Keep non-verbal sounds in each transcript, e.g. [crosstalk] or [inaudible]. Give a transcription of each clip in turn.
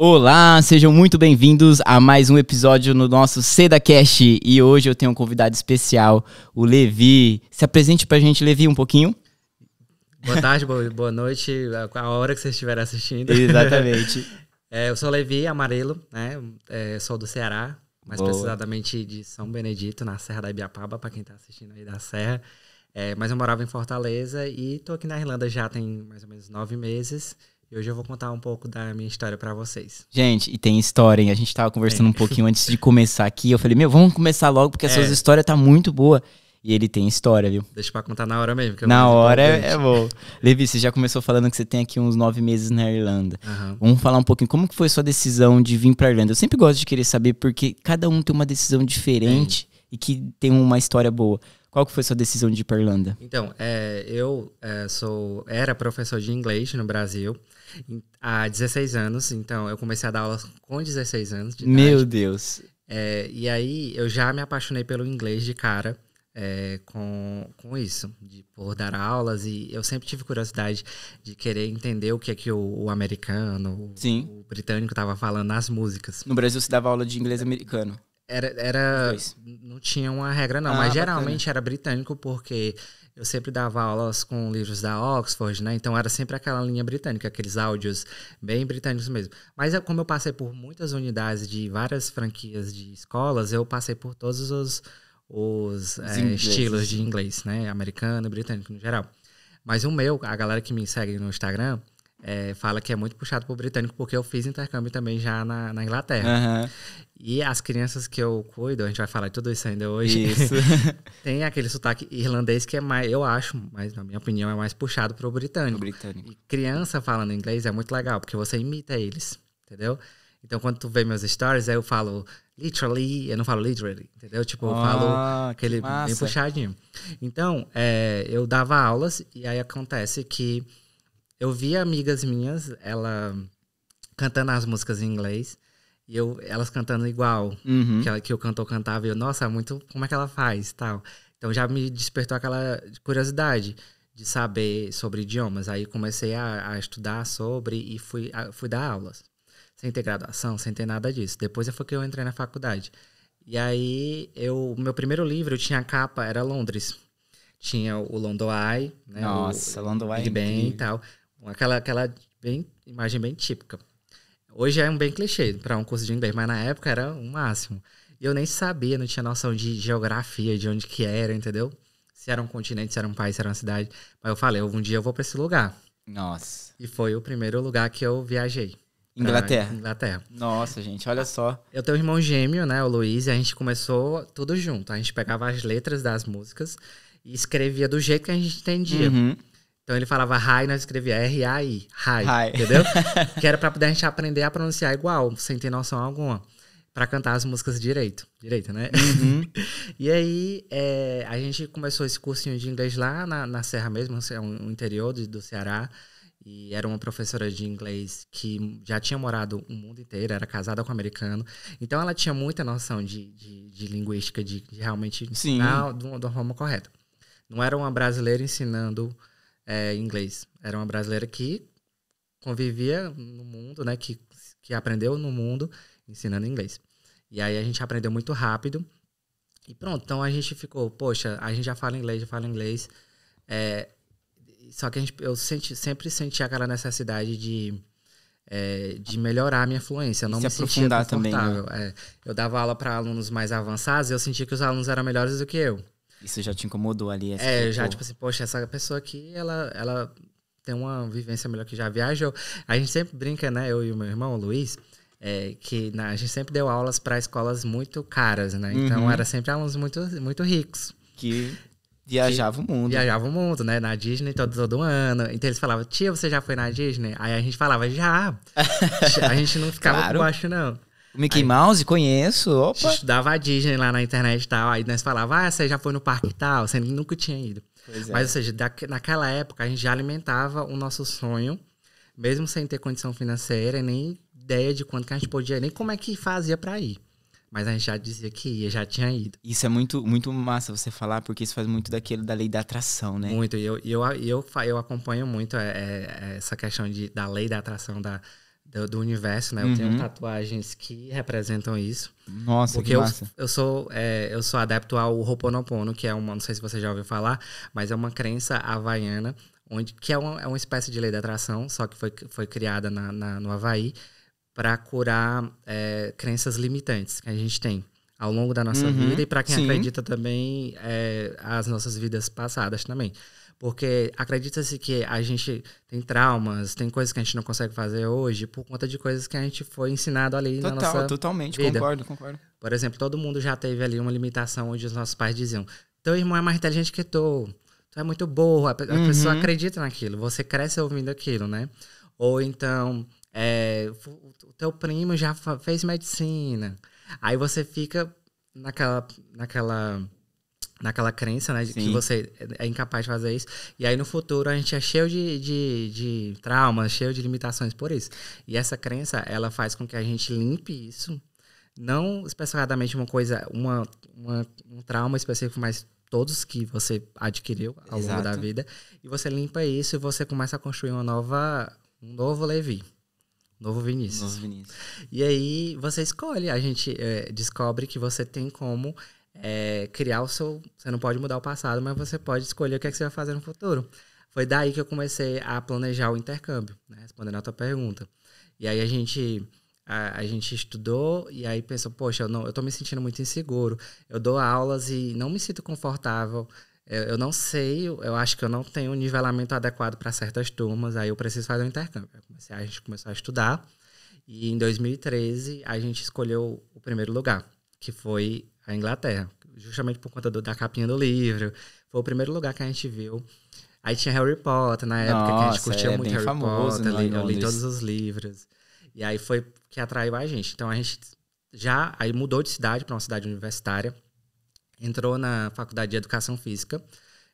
Olá, sejam muito bem-vindos a mais um episódio no nosso SedaCast. E hoje eu tenho um convidado especial, o Levi. Se apresente pra gente, Levi, um pouquinho. Boa tarde, boa, noite, a hora que vocês estiverem assistindo. Exatamente. [laughs] é, eu sou Levi Amarelo, né? É, sou do Ceará, mais Boa. precisamente de São Benedito, na Serra da Ibiapaba, para quem tá assistindo aí da Serra. É, mas eu morava em Fortaleza e tô aqui na Irlanda já tem mais ou menos nove meses. E hoje eu vou contar um pouco da minha história para vocês. Gente, e tem história, hein? A gente tava conversando Tem. um pouquinho [laughs] antes de começar aqui. Eu falei, meu, vamos começar logo, porque a sua É. história tá muito boa. E ele tem história, viu? Deixa pra contar na hora mesmo. é Na hora é, importante. é bom. [laughs] Levi, você já começou falando que você tem aqui uns nove meses na Irlanda. Aham. Vamos falar um pouquinho como que foi sua decisão de vir pra Irlanda. Eu sempre gosto de querer saber porque cada um tem uma decisão diferente e que tem uma história boa. Qual que foi sua decisão de ir pra Irlanda? Então, é, eu é, sou era professor de inglês no Brasil há 16 anos. Então, eu comecei a dar aulas com 16 anos de idade. Meu Deus. É, e aí, eu já me apaixonei pelo inglês de cara é, com, com isso, de por dar aulas. E eu sempre tive curiosidade de querer entender o que é que o, o americano, o, Sim. o britânico estava falando nas músicas. No Brasil você dava aula de inglês americano. Era, era não tinha uma regra não, Ah, mas bacana. geralmente era britânico porque eu sempre dava aulas com livros da Oxford, né? Então era sempre aquela linha britânica, aqueles áudios bem britânicos mesmo. Mas é como eu passei por muitas unidades de várias franquias de escolas, eu passei por todos os, os é, ingleses. estilos de inglês, né? Americano e britânico no geral. Mas o meu, a galera que me segue no Instagram, é, fala que é muito puxado pro britânico porque eu fiz intercâmbio também já na, na Inglaterra. Aham. E as crianças que eu cuido, a gente vai falar de tudo isso ainda hoje, Isso. [laughs] tem aquele sotaque irlandês que é mais, eu acho, mas na minha opinião, é mais puxado pro britânico. britânico. E criança falando inglês é muito legal, porque você imita eles, entendeu? Então quando tu vê meus stories, aí eu falo literally, eu não falo literally, entendeu? Tipo, eu falo que aquele bem puxadinho. Então, é, eu dava aulas e aí acontece que eu via amigas minhas, ela cantando as músicas em inglês e eu, elas cantando igual Uhum. que, ela, que o cantor cantava e eu, nossa, muito, como é que ela faz tal. Então já me despertou aquela curiosidade de saber sobre idiomas. Aí comecei a, a estudar sobre e fui, a- fui dar aulas. Sem ter graduação, sem ter nada disso. Depois foi que eu entrei na faculdade. E aí, eu, meu primeiro livro, eu tinha a capa, era Londres. Tinha o London Eye, né? Nossa, o, London Eye é Big Ben e tal. Aquela, aquela bem, imagem bem típica. Hoje é um bem clichê para um curso de inglês, mas na época era o máximo. E eu nem sabia, não tinha noção de geografia, de onde que era, entendeu? Se era um continente, se era um país, se era uma cidade. Mas eu falei, um dia eu vou para esse lugar. Nossa. E foi o primeiro lugar que eu viajei. Inglaterra. Inglaterra. Nossa, gente, olha só. Eu tenho um irmão gêmeo, né, o Luiz, e a gente começou tudo junto. A gente pegava as letras das músicas e escrevia do jeito que a gente entendia. Uhum. Então ele falava hi, nós escrevia R-A-I, Hi. entendeu? [laughs] que era pra poder a gente aprender a pronunciar igual, sem ter noção alguma. Pra cantar as músicas direito. Direito, né? Uhum. [laughs] e aí, é, a gente começou esse cursinho de inglês lá na, na Serra mesmo, no interior do, do Ceará. E era uma professora de inglês que já tinha morado o mundo inteiro, era casada com um americano. Então ela tinha muita noção de, de, de linguística, de, de realmente Sim. ensinar de uma, de uma forma correta. Não era uma brasileira ensinando é, inglês. Era uma brasileira que convivia no mundo, né? Que, que aprendeu no mundo ensinando inglês. E aí a gente aprendeu muito rápido. E pronto, então a gente ficou, poxa, a gente já fala inglês, já fala inglês. É, só que a gente, eu senti, sempre senti aquela necessidade de, é, de melhorar a minha fluência. Eu não se me sentia aprofundar também, né? É, eu dava aula para alunos mais avançados e eu sentia que os alunos eram melhores do que eu. Isso já te incomodou ali? essa É, falou, já, pô, tipo assim, poxa, essa pessoa aqui, ela, ela tem uma vivência melhor que já viajou. A gente sempre brinca, né, eu e o meu irmão, o Luiz, é, que na- a gente sempre deu aulas para escolas muito caras, né? Então Uhum. era sempre alunos muito, muito ricos. Que viajava o mundo. Viajavam o mundo, né? Na Disney todo, todo ano. Então eles falavam, tia, você já foi na Disney? Aí a gente falava, já. [laughs] a gente não ficava Claro. por baixo, não. Mickey Mouse, conheço. A Opa. gente estudava a Disney lá na internet e tal. Aí nós falava, ah, você já foi no parque e tal, que nunca tinha ido. Pois é. Mas, ou seja, da- naquela época a gente já alimentava o nosso sonho, mesmo sem ter condição financeira, nem ideia de quanto que a gente podia, nem como é que fazia pra ir. Mas a gente já dizia que ia, já tinha ido. Isso é muito, muito massa você falar, porque isso faz muito daquilo da lei da atração, né? Muito. E eu, eu, eu, eu acompanho muito é, é, essa questão de, da lei da atração da, do, do universo, né? Eu tenho tatuagens que representam isso. Nossa, Porque que eu, massa. eu sou é, eu sou adepto ao Ho'oponopono, que é uma, não sei se você já ouviu falar, mas é uma crença havaiana, onde, que é uma, é uma espécie de lei da atração, só que foi, foi criada na, na- no Havaí para curar é, crenças limitantes que a gente tem ao longo da nossa Uhum, vida e para quem sim. acredita também é, as nossas vidas passadas também. Porque acredita-se que a gente tem traumas, tem coisas que a gente não consegue fazer hoje por conta de coisas que a gente foi ensinado ali na Total, nossa totalmente, vida. concordo, concordo. por exemplo, todo mundo já teve ali uma limitação onde os nossos pais diziam: teu irmão é mais inteligente que tu, tu é muito burro. A, Uhum. pessoa acredita naquilo, você cresce ouvindo aquilo, né? Ou então, é, o teu primo já fez medicina. Aí você fica naquela, naquela, naquela crença, né? De que você é incapaz de fazer isso. E aí no futuro a gente é cheio de, de, de traumas, cheio de limitações por isso. E essa crença, ela faz com que a gente limpe isso não especificadamente uma coisa, uma, uma- um trauma específico, mas todos que você adquiriu ao longo da Exato. vida. E você limpa isso e você começa a construir uma nova, um novo Levi, um novo Vinícius. Nossa, Vinícius. E aí você escolhe, a gente é, descobre que você tem como é, criar o seu. Você não pode mudar o passado, mas você pode escolher o que, é que você vai fazer no futuro. Foi daí que eu comecei a planejar o intercâmbio, né, respondendo a tua pergunta. E aí a gente. A, a gente estudou e aí pensou, poxa, eu, não, eu tô me sentindo muito inseguro. Eu dou aulas e não me sinto confortável. Eu, eu não sei, eu acho que eu não tenho um nivelamento adequado para certas turmas, aí eu preciso fazer um intercâmbio. Eu comecei- a gente começou a estudar e em 2013 a gente escolheu o primeiro lugar, que foi a Inglaterra, justamente por conta do- da capinha do livro. Foi o primeiro lugar que a gente viu. Aí tinha Harry Potter na época, que a gente Nossa, curtia é muito Harry famoso Potter, li, eu li todos os livros. E aí foi que atraiu a gente. Então a gente já aí mudou de cidade para uma cidade universitária, entrou na faculdade de educação física.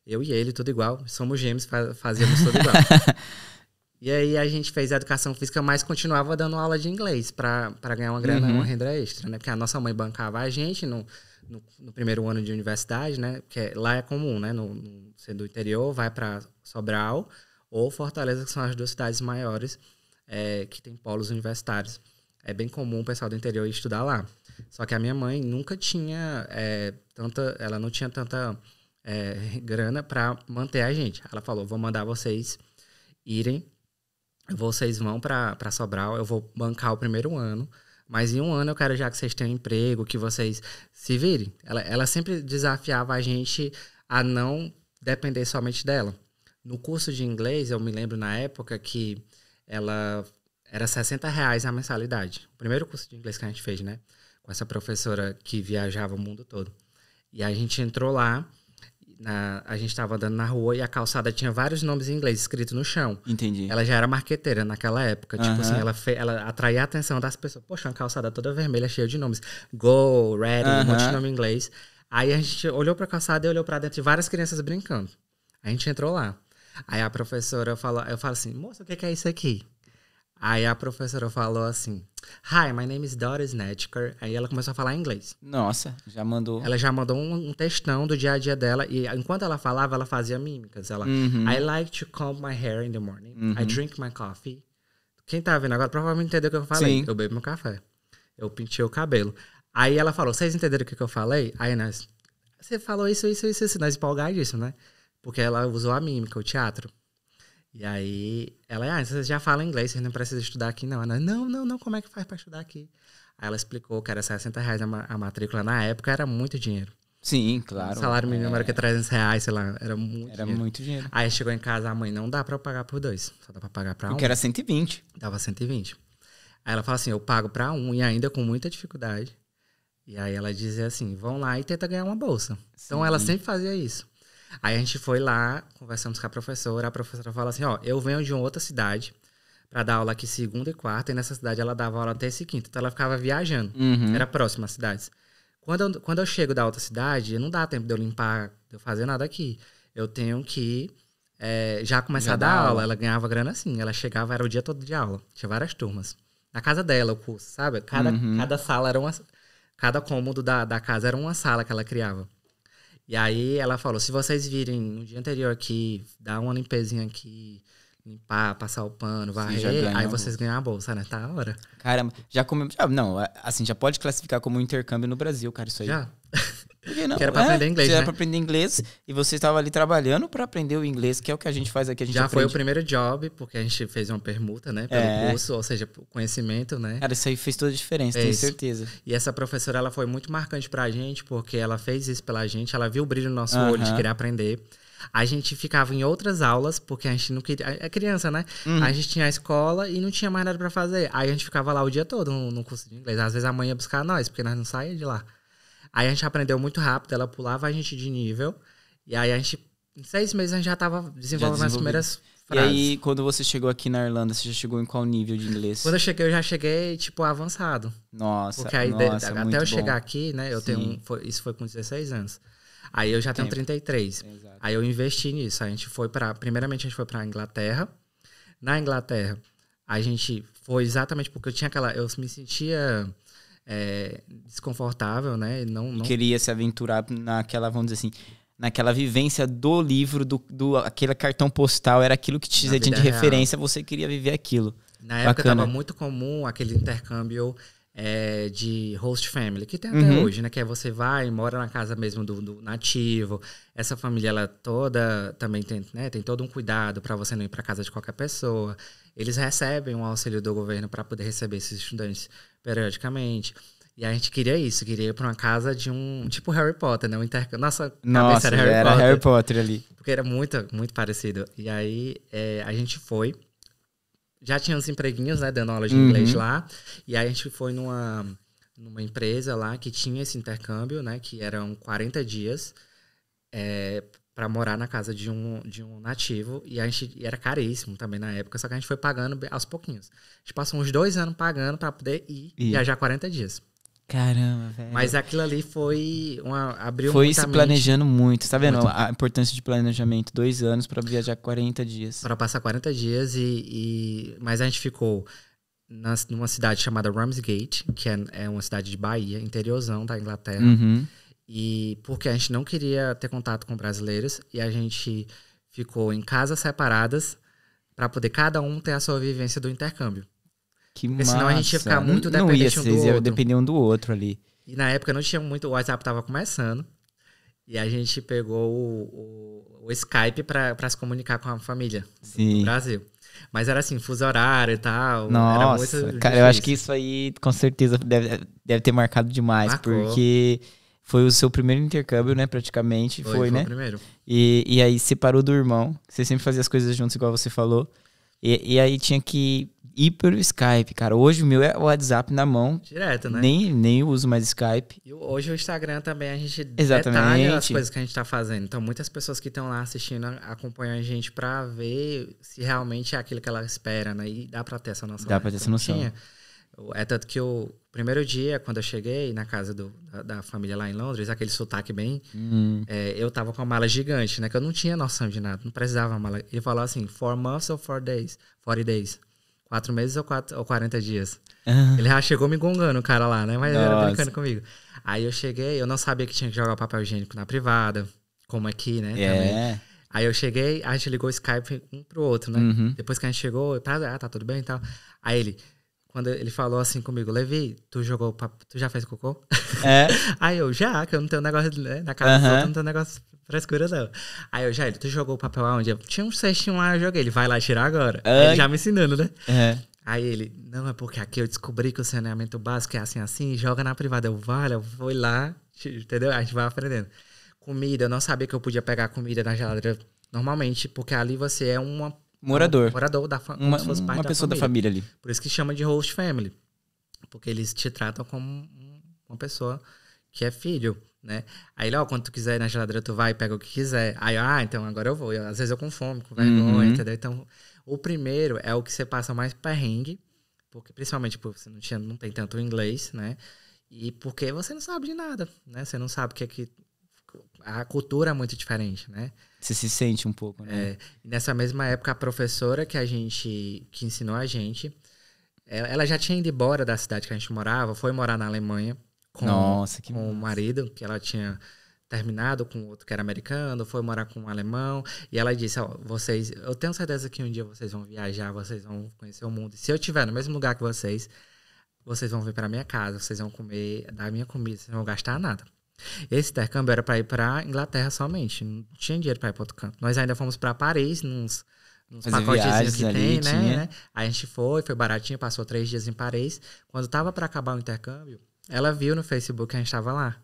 Eu e ele, tudo igual. Somos gêmeos, fa- fazíamos tudo igual. [laughs] e aí a gente fez a educação física, mas continuava dando aula de inglês para ganhar uma grana, Uhum. uma renda extra, né? Porque a nossa mãe bancava a gente no, no, no primeiro ano de universidade, né? Porque lá é comum, né? No, no, ser do interior, vai para Sobral ou Fortaleza, que são as duas cidades maiores é, que tem polos universitários. É bem comum o pessoal do interior estudar lá. Só que a minha mãe nunca tinha é, tanta, ela não tinha tanta é, [laughs] grana para manter a gente. Ela falou: vou mandar vocês irem, vocês vão para Sobral, eu vou bancar o primeiro ano. Mas em um ano eu quero já que vocês tenham emprego, que vocês se virem. Ela, ela sempre desafiava a gente a não depender somente dela. No curso de inglês, eu me lembro na época que ela era 60 reais a mensalidade. O primeiro curso de inglês que a gente fez, né? Com essa professora que viajava o mundo todo. E a gente entrou lá, na- a gente estava andando na rua e a calçada tinha vários nomes em inglês escritos no chão. Entendi. Ela já era marqueteira naquela época. Tipo assim, ela, fe- ela atraía a atenção das pessoas. Poxa, uma calçada toda vermelha, cheia de nomes. Go, ready, um monte de nome em inglês. Aí a gente olhou pra calçada e olhou pra dentro de várias crianças brincando. A gente entrou lá. Aí a professora falou, eu falo assim, moça, o que que é isso aqui? Aí a professora falou assim, Hi, my name is Doris Netker. Aí ela começou a falar inglês. Nossa, já mandou. Ela já mandou um, um textão do dia a dia dela. E enquanto ela falava, ela fazia mímicas. Ela, Uhum. I like to comb my hair in the morning. I Uhum. drink my coffee. Quem tá vendo agora provavelmente entendeu o que eu falei. Sim. Eu bebo meu café. Eu pintei o cabelo. Aí ela falou, vocês entenderam o que, que eu falei? Aí nós, você falou isso, isso, isso, isso. Nós empolgadíssimo, né? Porque ela usou a mímica, o teatro. E aí, ela, ah, vocês já falam inglês, vocês não precisam estudar aqui, não. Ela, não, não, não, como é que faz pra estudar aqui? Aí ela explicou que era 60 reais a, ma- a matrícula. Na época era muito dinheiro. Sim, claro. o salário mínimo É, era que 300 reais, sei lá, era muito Era dinheiro. muito dinheiro. Aí chegou em casa, a mãe, não dá pra eu pagar por dois, só dá pra pagar pra um. Porque era 120. Dava 120. Aí ela fala assim, eu pago pra um, e ainda com muita dificuldade. E aí ela dizia assim, vão lá e tenta ganhar uma bolsa. Então ela Sim. sempre fazia isso. Aí a gente foi lá, conversamos com a professora, a professora fala assim, ó, eu venho de uma outra cidade pra dar aula aqui segunda e quarta, e nessa cidade ela dava aula terça e quinta. Então ela ficava viajando. Uhum. Era próxima às cidades. Quando eu, quando eu chego da outra cidade, não dá tempo de eu limpar, de eu fazer nada aqui. Eu tenho que é, já começar Já a dar aula. aula. Ela ganhava grana assim. Ela chegava, era o dia todo de aula. Tinha várias turmas. Na casa dela, o curso, sabe? Cada, Uhum. cada sala era uma. Cada cômodo da, da casa era uma sala que ela criava. E aí ela falou: se vocês virem no dia anterior aqui, dá uma limpezinha aqui, limpar, passar o pano, varrer, aí vocês ganham a bolsa, né? Tá a hora. Caramba, já comemos. não, assim, já pode classificar como um intercâmbio no Brasil, cara, isso aí. Já? [laughs] Por que não? Que era pra aprender inglês, Era né? pra aprender inglês e você estava ali trabalhando pra aprender o inglês, que é o que a gente faz aqui. A gente Já foi o aprende. primeiro job, porque a gente fez uma permuta, né? Pelo É. curso, ou seja, o conhecimento, né? Cara, isso aí fez toda a diferença, É tenho isso. certeza. E essa professora, ela foi muito marcante pra gente, porque ela fez isso pela gente, ela viu o brilho no nosso olho de querer aprender. A gente ficava em outras aulas, porque a gente não queria. É criança, né? Uhum. A gente tinha a escola e não tinha mais nada pra fazer. Aí a gente ficava lá o dia todo no, no curso de inglês. Às vezes a mãe ia buscar nós, porque nós não saíamos de lá. Aí a gente aprendeu muito rápido, ela pulava a gente de nível. E aí a gente, em seis meses, a gente já tava desenvolvendo as primeiras E frases. aí, quando você chegou aqui na Irlanda, você já chegou em qual nível de inglês? Quando eu cheguei, eu já cheguei, tipo, avançado. Nossa, Porque aí, de- nossa, até muito eu bom. chegar aqui, né? Eu tenho. Sim. um- foi- isso foi com 16 anos. Aí eu já tenho Tempo. 33. Exato. Aí eu investi nisso. A gente foi para. Primeiramente, a gente foi pra Inglaterra. Na Inglaterra, a gente foi exatamente porque eu tinha aquela. Eu me sentia é, desconfortável, né? Não, não Queria se aventurar naquela, vamos dizer assim, naquela vivência do livro, do, do aquele cartão postal, era aquilo que te tinha de real. referência, você queria viver aquilo. Na época Bacana. tava muito comum aquele intercâmbio é, de host family, que tem até Uhum. hoje, né? Que é você vai, mora na casa mesmo do, do nativo. Essa família, ela toda também tem, né, tem todo um cuidado para você não ir para casa de qualquer pessoa. Eles recebem um auxílio do governo para poder receber esses estudantes periodicamente. E a gente queria isso, queria ir para uma casa de um. Tipo Harry Potter, né? Um intercâmbio. Nossa, Nossa, cabeça era Harry era Potter. Harry Potter ali. Porque era muito, muito parecido. E aí é, a gente foi. Já tinha uns empreguinhos, né? Dando aula de Uhum. inglês lá. E aí a gente foi numa, numa empresa lá que tinha esse intercâmbio, né? Que eram 40 dias é, para morar na casa de um, de um nativo. E a gente e era caríssimo também na época, só que a gente foi pagando aos pouquinhos. A gente passou uns dois anos pagando para poder ir E- viajar 40 dias. Caramba, velho. Mas aquilo ali foi uma. abriu Foi se planejando muito, tá vendo? Muito. A importância de planejamento. Dois anos pra viajar 40 dias. Para passar 40 dias e, e- Mas a gente ficou nas- numa cidade chamada Ramsgate, que é, é uma cidade de Bahia, interiorzão da Inglaterra. Uhum. E porque a gente não queria ter contato com brasileiros e a gente ficou em casas separadas para poder cada um ter a sua vivência do intercâmbio. Que Porque massa. senão a gente ia ficar muito não, não ia, dependente um do outro. depender um do outro ali. E na época não tinha muito, o WhatsApp tava começando. E a gente pegou o, o- o Skype para se comunicar com a família do Sim. Brasil. Mas era assim, fuso horário e tal. era Nossa, muito cara, eu acho que isso aí com certeza deve, deve ter marcado demais, Marcou. porque foi o seu primeiro intercâmbio, né, praticamente, foi, foi, né? o primeiro. E, e aí separou do irmão, você sempre fazia as coisas juntos, igual você falou, e, e aí tinha que ir pelo Skype, cara. Hoje o meu é o WhatsApp na mão, Direto, né? nem, nem uso mais Skype. E hoje o Instagram também a gente Exatamente. detalha as coisas que a gente tá fazendo. Então muitas pessoas que estão lá assistindo acompanham a gente pra ver se realmente é aquilo que ela espera, né? E dá pra ter essa noção. Dá né? pra ter essa Então, noção. tinha. É tanto que o primeiro dia, quando eu cheguei na casa do- da, da família lá em Londres, aquele sotaque bem. Hum, é, eu tava com uma mala gigante, né? Que eu não tinha noção de nada, não precisava mala. Ele falou assim: four months ou four days? 40 days. Quatro meses ou, quatro, ou 40 dias? Ah, Ele já chegou me gongando, o cara lá, né? Mas ele era Nossa. brincando comigo. Aí eu cheguei, eu não sabia que tinha que jogar papel higiênico na privada, como aqui, né? também. é. Aí eu cheguei, a gente ligou o Skype um pro outro, né? Uhum. Depois que a gente chegou, tá, ah, tá tudo bem e tal. Aí ele, quando ele falou assim comigo, Levi, tu jogou papel, tu já fez cocô? É. [laughs] Aí eu, já, que eu não tenho negócio, né? Na casa Aham. outros eu não tenho negócio frescura, não. Aí eu, já, ele, tu jogou o papel aonde? Eu, tinha um cestinho lá, eu joguei. Ele, vai lá tirar agora. Ai. ele já me ensinando, né? É. Aí ele, não, é porque aqui eu descobri que o saneamento básico é assim, assim, joga na privada. Eu, vale, eu vou lá, entendeu? A gente vai aprendendo. Comida, eu não sabia que eu podia pegar comida na geladeira normalmente, porque ali você é uma, Morador. morador da família. Uma, uma pessoa da família ali. Por isso que chama de host family. Porque eles te tratam como um- uma pessoa que é filho, né? Aí ele, ó, quando tu quiser ir na geladeira, tu vai e pega o que quiser. Aí, ah, então agora eu vou. Eu, às vezes eu com fome, com vergonha, Uhum. entendeu? Então, o primeiro é o que você passa mais perrengue, porque principalmente porque você não, tinha, não tem tanto inglês, né? E porque você não sabe de nada, né? Você não sabe o que é que. A cultura é muito diferente, né? Você se sente um pouco, né? É, nessa mesma época, a professora que a gente, que ensinou a gente, ela, ela já tinha ido embora da cidade que a gente morava, foi morar na Alemanha com, Nossa, que com o marido, que ela tinha terminado com outro que era americano, foi morar com um alemão, e ela disse, ó, vocês, eu tenho certeza que um dia vocês vão viajar, vocês vão conhecer o mundo. E se eu estiver no mesmo lugar que vocês, vocês vão vir para minha casa, vocês vão comer da minha comida, vocês não vão gastar nada. Esse intercâmbio era para ir para Inglaterra somente, não tinha dinheiro para ir para outro canto. Nós ainda fomos para Paris, nos, nos pacotes que ali, tem, né, né? Aí a gente foi, foi baratinho, passou três dias em Paris. Quando tava para acabar o intercâmbio, ela viu no Facebook que a gente tava lá.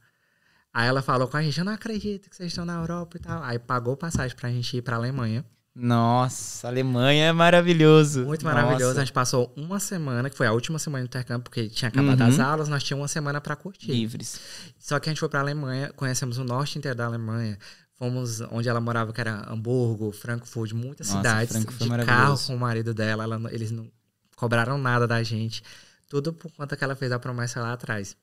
Aí ela falou com a gente, eu não acredito que vocês estão na Europa e tal. Aí pagou passagem pra gente ir pra Alemanha. Nossa, Alemanha é maravilhoso. Muito maravilhoso. Nossa. A gente passou uma semana, que foi a última semana do intercâmbio, porque tinha acabado uhum. as aulas, nós tínhamos uma semana para curtir. Livres. Só que a gente foi pra Alemanha, conhecemos o norte inteiro da Alemanha. Fomos onde ela morava, que era Hamburgo, Frankfurt, muitas Nossa, cidades. Frankfurt de carro com o marido dela. Ela, eles não cobraram nada da gente. Tudo por conta que ela fez a promessa lá atrás.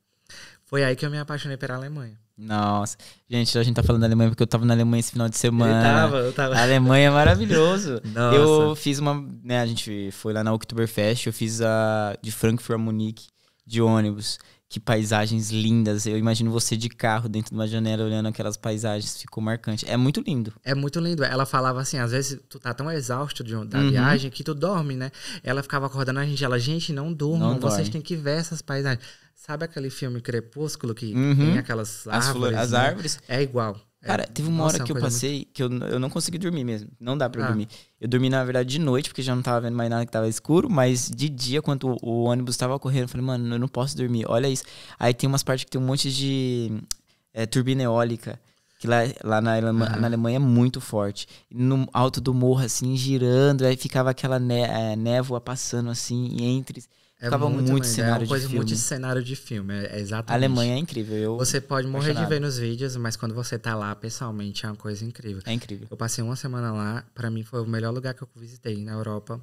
Foi aí que eu me apaixonei pela Alemanha. Nossa, gente, a gente tá falando da Alemanha porque eu tava na Alemanha esse final de semana. Eu tava, eu tava. A Alemanha é maravilhoso. [laughs] Nossa. Eu fiz uma, né, a gente foi lá na Oktoberfest, eu fiz a de Frankfurt a Munique de ônibus. Que paisagens lindas. Eu imagino você de carro dentro de uma janela olhando aquelas paisagens, ficou marcante. É muito lindo. É muito lindo. Ela falava assim, às vezes tu tá tão exausto de, da uhum. viagem que tu dorme, né? Ela ficava acordando a gente, ela, gente, não durmam, não vocês têm que ver essas paisagens. Sabe aquele filme Crepúsculo que uhum. tem aquelas as árvores? As, né? árvores. É igual. Cara, é, teve uma nossa, hora que eu passei muito... que eu, eu não consegui dormir mesmo. Não dá pra ah. dormir. Eu dormi, na verdade, de noite, porque já não tava vendo mais nada que tava escuro, mas de dia, quando o, o ônibus tava correndo, eu falei, mano, eu não posso dormir. Olha isso. Aí tem umas partes que tem um monte de é, turbina eólica. Que lá, lá na, Alemanha, uhum. na Alemanha é muito forte. No alto do morro, assim, girando, aí ficava aquela né, é, névoa passando, assim, entre. É Ficava muito, muito cenário é uma coisa de muito cenário de filme, é exatamente. A Alemanha é incrível. Eu você pode morrer de ver nos vídeos, mas quando você tá lá pessoalmente é uma coisa incrível. É incrível. Eu passei uma semana lá, para mim foi o melhor lugar que eu visitei na Europa,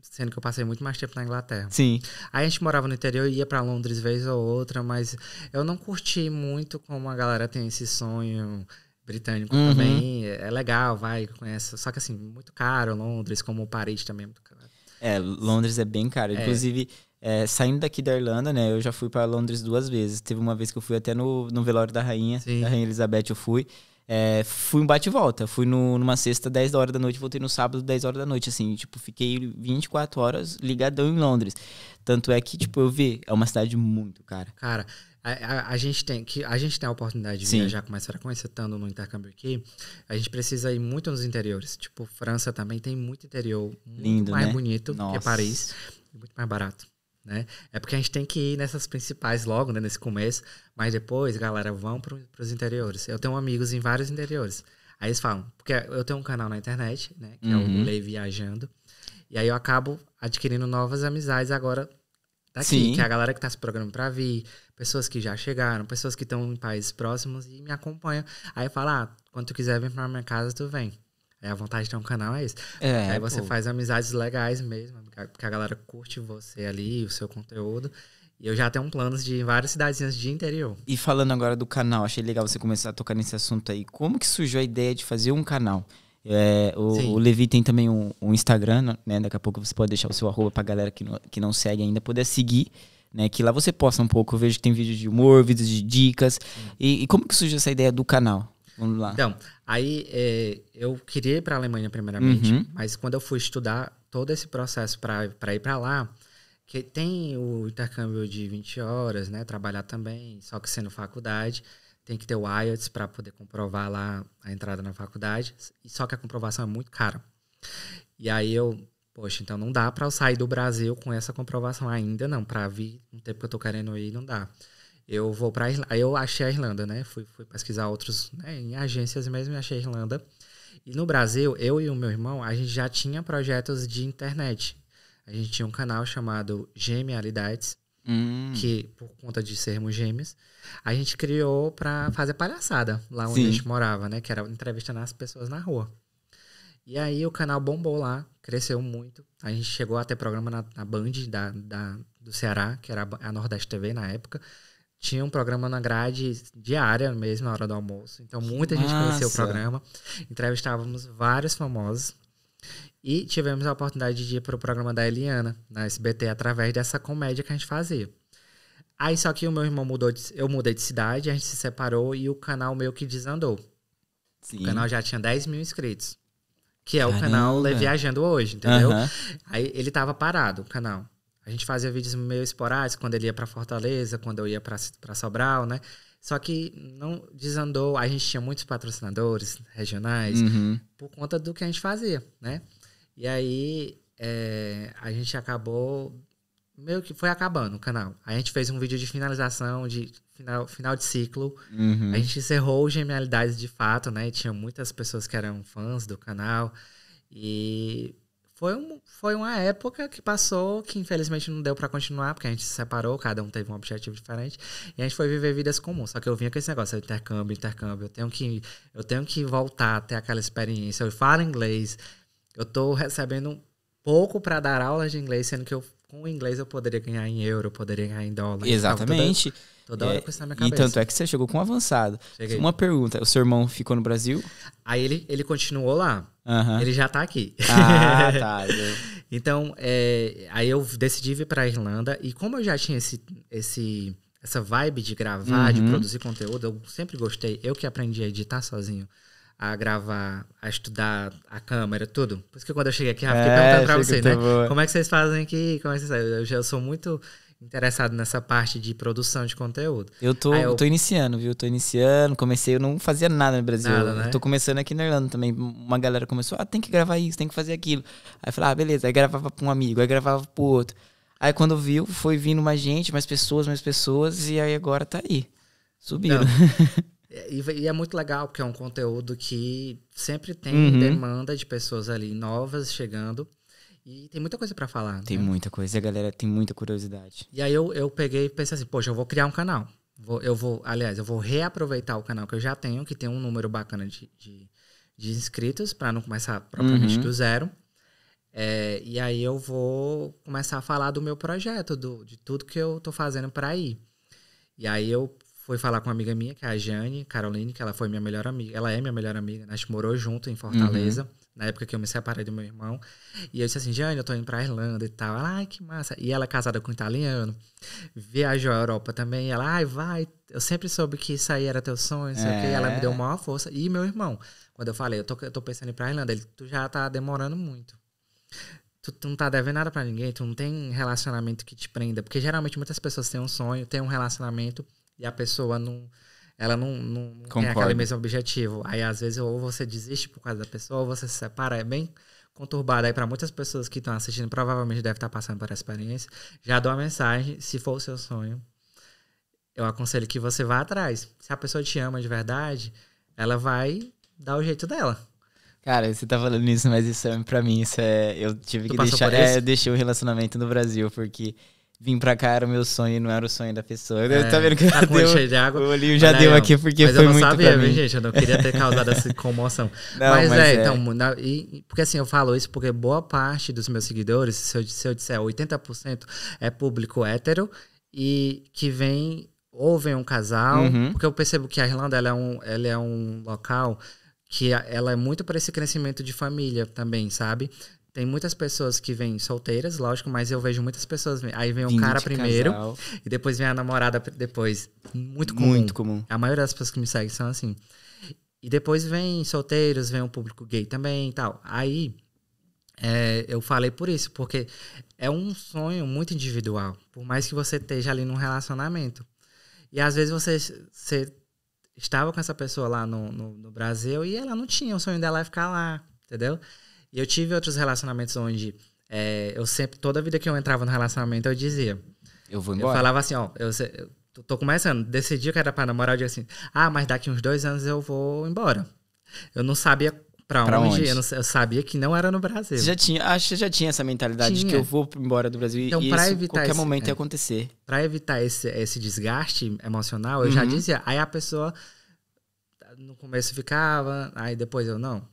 sendo que eu passei muito mais tempo na Inglaterra. Sim. Aí a gente morava no interior e ia para Londres vez ou outra, mas eu não curti muito como a galera tem esse sonho britânico uhum. também. É legal, vai, conhece. Só que assim, muito caro Londres, como Paris também é muito caro. É, Londres é bem caro. É. Inclusive, é, saindo daqui da Irlanda, né? Eu já fui para Londres duas vezes. Teve uma vez que eu fui até no, no velório da rainha, Sim. da rainha Elizabeth, eu fui. É, fui um bate e volta. Fui no, numa sexta, 10 horas da noite, voltei no sábado, 10 horas da noite, assim. Tipo, fiquei 24 horas ligadão em Londres. Tanto é que, tipo, eu vi, é uma cidade muito cara. Cara, a, a, a, gente tem que a gente tem a oportunidade de Sim. viajar com mais frequência, estando no intercâmbio aqui. A gente precisa ir muito nos interiores. Tipo, França também tem muito interior, muito Lindo, mais né? bonito Nossa. que Paris, muito mais barato né? É porque a gente tem que ir nessas principais logo, né, nesse começo, mas depois, galera, vão para os interiores. Eu tenho amigos em vários interiores. Aí eles falam, porque eu tenho um canal na internet, né, que uhum. é o uhum. Lei Viajando, e aí eu acabo adquirindo novas amizades agora daqui, Sim. que é a galera que está se programando para vir, pessoas que já chegaram, pessoas que estão em países próximos e me acompanham. Aí eu falo, ah, quando tu quiser vir para minha casa, tu vem. É, a vontade de ter um canal é isso. É, aí você pô. faz amizades legais mesmo, porque a galera curte você ali, o seu conteúdo. E eu já tenho planos de várias cidadezinhas de interior. E falando agora do canal, achei legal você começar a tocar nesse assunto aí. Como que surgiu a ideia de fazer um canal? É, o, o, Levi tem também um, um, Instagram, né? Daqui a pouco você pode deixar o seu arroba pra galera que não, que não segue ainda poder seguir. Né, que lá você posta um pouco, eu vejo que tem vídeos de humor, vídeos de dicas. E, e, como que surgiu essa ideia do canal? Vamos lá. Então, aí é, eu queria ir para a Alemanha primeiramente, uhum. mas quando eu fui estudar todo esse processo para ir para lá, que tem o intercâmbio de 20 horas, né? Trabalhar também, só que sendo faculdade, tem que ter o IELTS para poder comprovar lá a entrada na faculdade, só que a comprovação é muito cara. E aí eu, poxa, então não dá para eu sair do Brasil com essa comprovação ainda não, para vir no tempo que eu tô querendo ir, não dá eu vou para Aí eu achei a Irlanda, né? Fui, fui pesquisar outros, né? em agências mesmo e achei a Irlanda. E no Brasil, eu e o meu irmão, a gente já tinha projetos de internet. A gente tinha um canal chamado Genialidades, hum. que por conta de sermos gêmeos, a gente criou para fazer palhaçada lá onde Sim. a gente morava, né? Que era entrevistando as pessoas na rua. E aí o canal bombou lá, cresceu muito. A gente chegou a ter programa na, na Band da, da, do Ceará, que era a Nordeste TV na época tinha um programa na grade diária mesmo, na hora do almoço. Então, muita gente Nossa. conheceu o programa. Entrevistávamos vários famosos. E tivemos a oportunidade de ir para o programa da Eliana, na SBT, através dessa comédia que a gente fazia. Aí só que o meu irmão mudou, de, eu mudei de cidade, a gente se separou e o canal meio que desandou. Sim. O canal já tinha 10 mil inscritos. Que é o Caramba. canal Le Viajando hoje, entendeu? Aham. Aí ele tava parado, o canal. A gente fazia vídeos meio esporádicos, quando ele ia pra Fortaleza, quando eu ia pra, pra Sobral, né? Só que não desandou. A gente tinha muitos patrocinadores regionais Uhum. por conta do que a gente fazia, né? E aí é, a gente acabou meio que foi acabando o canal. A gente fez um vídeo de finalização, de final, final de ciclo. Uhum. A gente encerrou Genialidades de fato, né? E tinha muitas pessoas que eram fãs do canal. E foi, um, foi uma época que passou que infelizmente não deu pra continuar, porque a gente se separou, cada um teve um objetivo diferente. E a gente foi viver vidas comuns. Só que eu vinha com esse negócio, intercâmbio, intercâmbio. Eu tenho que, eu tenho que voltar a ter aquela experiência. Eu falo inglês. Eu tô recebendo pouco pra dar aulas de inglês, sendo que eu, com o inglês eu poderia ganhar em euro, eu poderia ganhar em dólar. Exatamente. Toda, toda hora É, com isso na minha E cabeça. tanto é que você chegou com um avançado. Cheguei. Uma pergunta: o seu irmão ficou no Brasil? Aí ele, ele continuou lá. Aham. Ele já tá aqui. Ah, tá. [laughs] Então, é, aí eu decidi vir pra Irlanda. E como eu já tinha esse, esse, essa vibe de gravar, de Uhum. produzir conteúdo, eu sempre gostei. Eu que aprendi a editar sozinho, a gravar, a estudar a câmera, tudo. Por isso que quando eu cheguei aqui, fiquei É, perguntando pra você, né? boa. Como é que vocês fazem aqui? Como é que vocês... Eu já sou muito interessado nessa parte de produção de conteúdo. Eu tô, eu- tô iniciando, viu? Tô iniciando, comecei, eu não fazia nada no Brasil. Nada, né? Eu tô começando aqui na Irlanda também. Uma galera começou, ah, tem que gravar isso, tem que fazer aquilo. Aí eu falei, ah, beleza. Aí gravava pra um amigo, aí gravava pro outro. Aí quando viu, foi vindo mais gente, mais pessoas, mais pessoas, e aí agora tá aí. Subindo. [laughs] E, e é muito legal, porque é um conteúdo que sempre tem Uhum. demanda de pessoas ali novas chegando. E tem muita coisa pra falar. Tem né? muita coisa, a galera tem muita curiosidade. E aí eu, eu peguei e pensei assim, poxa, eu vou criar um canal. Vou- eu vou, aliás, eu vou reaproveitar o canal que eu já tenho, que tem um número bacana de, de, de inscritos, para não começar propriamente Uhum. do zero. É, e aí eu vou começar a falar do meu projeto, do, de tudo que eu tô fazendo para ir. E aí eu fui falar com uma amiga minha, que é a Jane Caroline, que ela foi minha melhor amiga. Ela é minha melhor amiga, né? a gente morou junto em Fortaleza, na época que eu me separei do meu irmão. E eu disse assim, Jane, eu tô indo pra Irlanda e tal. Ela, ai, que massa. E ela é casada com um italiano, viajou à Europa também. Ela, ai, vai. Eu sempre soube que isso aí era teu sonho, sei o quê. E ela me deu maior força. E meu irmão, quando eu falei, eu tô, eu tô pensando em ir pra Irlanda, ele, tu já tá demorando muito. Tu, tu não tá devendo nada pra ninguém, tu não tem relacionamento que te prenda. Porque geralmente muitas pessoas têm um sonho, têm um relacionamento e a pessoa não. Ela não, não, tem aquele mesmo objetivo. Aí às vezes ou você desiste por causa da pessoa, ou você se separa. É bem conturbado aí para muitas pessoas que estão assistindo, provavelmente deve estar passando por essa experiência. Já dou a mensagem, se for o seu sonho, eu aconselho que você vá atrás. Se a pessoa te ama de verdade, ela vai dar o jeito dela. Cara, você tá falando isso, mas isso é pra mim, isso é. Eu tive Tu que deixar. É, eu deixei o relacionamento no Brasil, porque vim pra cá era o meu sonho não era o sonho da pessoa. É, tá vendo que tá deu, cheio de água? O olhinho já deu ó. aqui porque mas foi eu não muito sabia, pra viu, mim. gente? Eu não queria ter causado essa [laughs] comoção. Não, mas, mas é, é. então, na- e- porque assim, eu falo isso porque boa parte dos meus seguidores, se eu, se eu disser 80% é público hétero e que vem ou vem um casal, Uhum. porque eu percebo que a Irlanda ela é um, ela é um local que ela é muito para esse crescimento de família também, sabe? Tem muitas pessoas que vêm solteiras, lógico, mas eu vejo muitas pessoas. Aí vem o Vindo cara primeiro casal, e depois vem a namorada depois. Muito comum. Muito comum. A maioria das pessoas que me seguem são assim. E depois vem solteiros, vem um público gay também e tal. Aí é, eu falei por isso, porque é um sonho muito individual. Por mais que você esteja ali num relacionamento. E às vezes você, você estava com essa pessoa lá no, no, no Brasil e ela não tinha. O sonho dela é ficar lá, entendeu? E eu tive outros relacionamentos onde é, eu sempre, toda vida que eu entrava no relacionamento, eu dizia. Eu vou Eu embora. falava assim, ó, eu, eu tô- começando, decidi que era pra namorar, eu disse assim, ah, mas daqui uns dois anos eu vou embora. Eu não sabia pra, Pra onde, onde? Eu, não eu sabia que não era no Brasil. Você já tinha, acho que já tinha essa mentalidade de que Tinha. eu vou embora do Brasil Então, e pra isso evitar qualquer esse- momento é. ia acontecer. Pra evitar esse, esse desgaste emocional, eu já Uhum. dizia, aí a pessoa no começo ficava, aí depois eu não.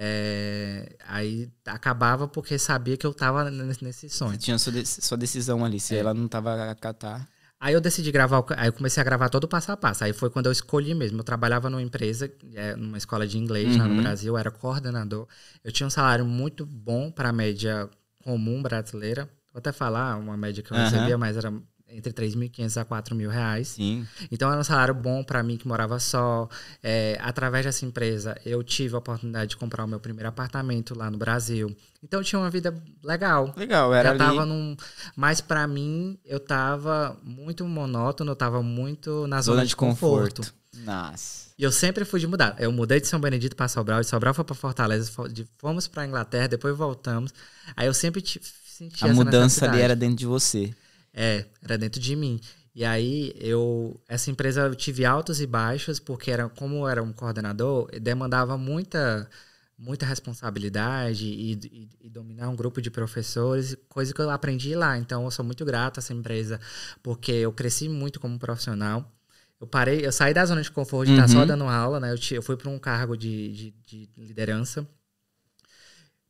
É, aí acabava porque sabia que eu tava nesse, sonho. Você tinha sua, de- sua decisão ali, se É. ela não tava a acatar. Aí eu decidi gravar, aí eu comecei a gravar todo o passo a passo. Aí foi quando eu escolhi mesmo. Eu trabalhava numa empresa, é, numa escola de inglês lá no Uhum. Brasil, eu era coordenador. Eu tinha um salário muito bom para a média comum brasileira. Vou até falar uma média que eu Aham. recebia, mas era entre 3.500 a 4 mil reais. Sim. Então era um salário bom para mim que morava só. É, através dessa empresa, eu tive a oportunidade de comprar o meu primeiro apartamento lá no Brasil. Então eu tinha uma vida legal. Legal, era Já ali... tava num. Mas para mim, eu tava muito monótono, eu tava muito na zona, zona de, de conforto. conforto. Nossa. E eu sempre fui de mudar. Eu mudei de São Benedito para Sobral, de Sobral foi para Fortaleza, fomos para Inglaterra, depois voltamos. Aí eu sempre ti- senti A mudança ali era dentro de você. É, era dentro de mim. E aí eu essa empresa eu tive altos e baixos porque era como eu era um coordenador, demandava muita muita responsabilidade e, e- e dominar um grupo de professores, coisa que eu aprendi lá. Então eu sou muito grato a essa empresa porque eu cresci muito como profissional. Eu parei, eu saí da zona de conforto de estar Uhum. só dando aula, né? Eu, eu fui para um cargo de, de, de liderança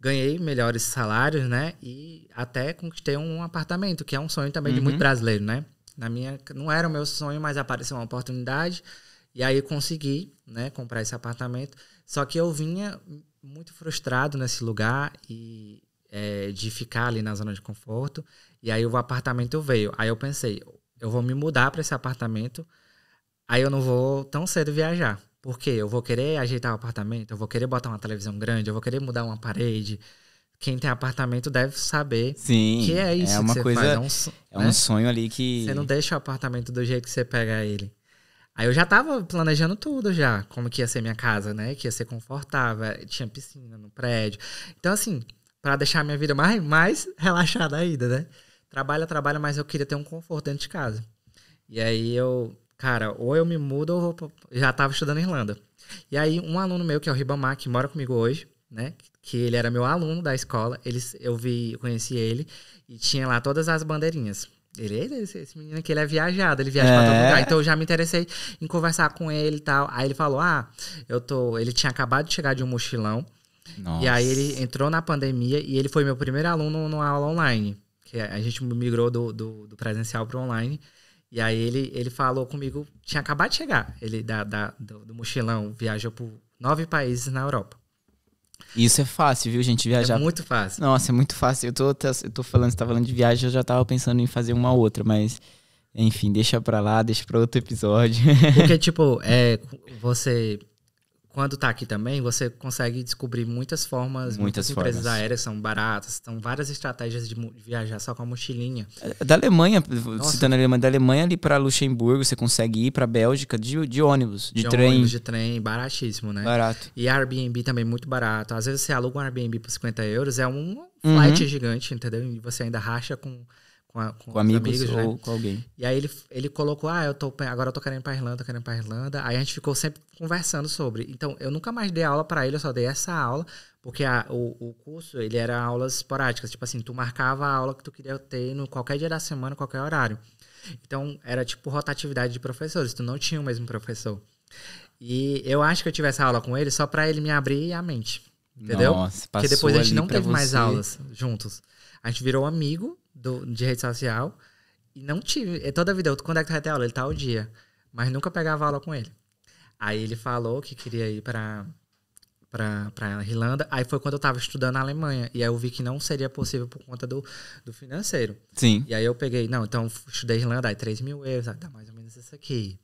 ganhei melhores salários, né? E até conquistei um apartamento, que é um sonho também de Uhum. muito brasileiro, né? Na minha, não era o meu sonho, mas apareceu uma oportunidade e aí consegui, né, comprar esse apartamento. Só que eu vinha muito frustrado nesse lugar e é, de ficar ali na zona de conforto. E aí o apartamento veio. Aí eu pensei, eu vou me mudar para esse apartamento. Aí eu não vou tão cedo viajar. Por quê? Eu vou querer ajeitar o apartamento, eu vou querer botar uma televisão grande, eu vou querer mudar uma parede. Quem tem apartamento deve saber Sim. que é isso É uma coisa. É um, É né? um sonho ali que. Você não deixa o apartamento do jeito que você pega ele. Aí eu já tava planejando tudo já, como que ia ser minha casa, né? Que ia ser confortável, tinha piscina no prédio. Então, assim, pra deixar a minha vida mais, mais relaxada ainda, né? Trabalha, trabalha, mas eu queria ter um conforto dentro de casa. E aí eu, cara, ou eu me mudo ou vou. pro- Já tava estudando Irlanda. E aí, um aluno meu, que é o Ribamar, que mora comigo hoje, né? Que ele era meu aluno da escola, ele, eu vi, eu conheci ele e tinha lá todas as bandeirinhas. Ele, esse, esse menino aqui, ele é viajado, ele viaja pra todo É. lugar. Então eu já me interessei em conversar com ele e tal. Aí ele falou: Ah, eu tô. Ele tinha acabado de chegar de um mochilão. Nossa. E aí ele entrou na pandemia e ele foi meu primeiro aluno numa aula online. Que a gente migrou do, do, do presencial para online. E aí ele, ele falou comigo, tinha acabado de chegar. Ele da, da- do, do mochilão viajou por nove países na Europa. Isso é fácil, viu, gente? Viajar. É muito fácil. Nossa, é muito fácil. Eu tô, eu tô falando, você tá falando de viagem, eu já tava pensando em fazer uma outra, mas. Enfim, deixa pra lá, deixa pra outro episódio. Porque, [laughs] tipo, é, você. Quando tá aqui também, você consegue descobrir muitas formas, muitas, Muitas empresas formas. aéreas são baratas, são várias estratégias de de viajar só com a mochilinha. Da Alemanha, Nossa. citando a Alemanha, da Alemanha ali pra Luxemburgo, você consegue ir pra Bélgica de, de ônibus, de, trem. ônibus, de trem, baratíssimo, né? Barato. E Airbnb também muito barato. Às vezes você aluga um Airbnb por 50 euros, é um Uhum. flight gigante, entendeu? E você ainda racha com, com, a- com Com os amigos, né? ou com alguém. E aí ele, ele colocou, ah, eu tô, agora eu tô querendo ir pra Irlanda, tô querendo ir pra Irlanda. Aí a gente ficou sempre conversando sobre. Então, eu nunca mais dei aula pra ele, eu só dei essa aula, porque a- o, o curso, ele era aulas esporádicas. Tipo assim, tu marcava a aula que tu queria ter no qualquer dia da semana, qualquer horário. Então, era tipo rotatividade de professores, tu não tinha o mesmo professor. E eu acho que eu tive essa aula com ele só pra ele me abrir a mente. Entendeu? Nossa, Porque depois a gente não teve mais você. aulas juntos. A gente virou amigo do, de rede social e não tive. é Toda a vida, eu, quando é que tu vai ter aula? Ele tá o dia. Mas nunca pegava aula com ele. Aí ele falou que queria ir pra, pra, pra Irlanda. Aí foi quando eu tava estudando na Alemanha. E aí eu vi que não seria possível por conta do, do financeiro. Sim. E aí eu peguei, não, então estudei Irlanda, aí 3 mil euros, aí dá mais ou menos isso aqui.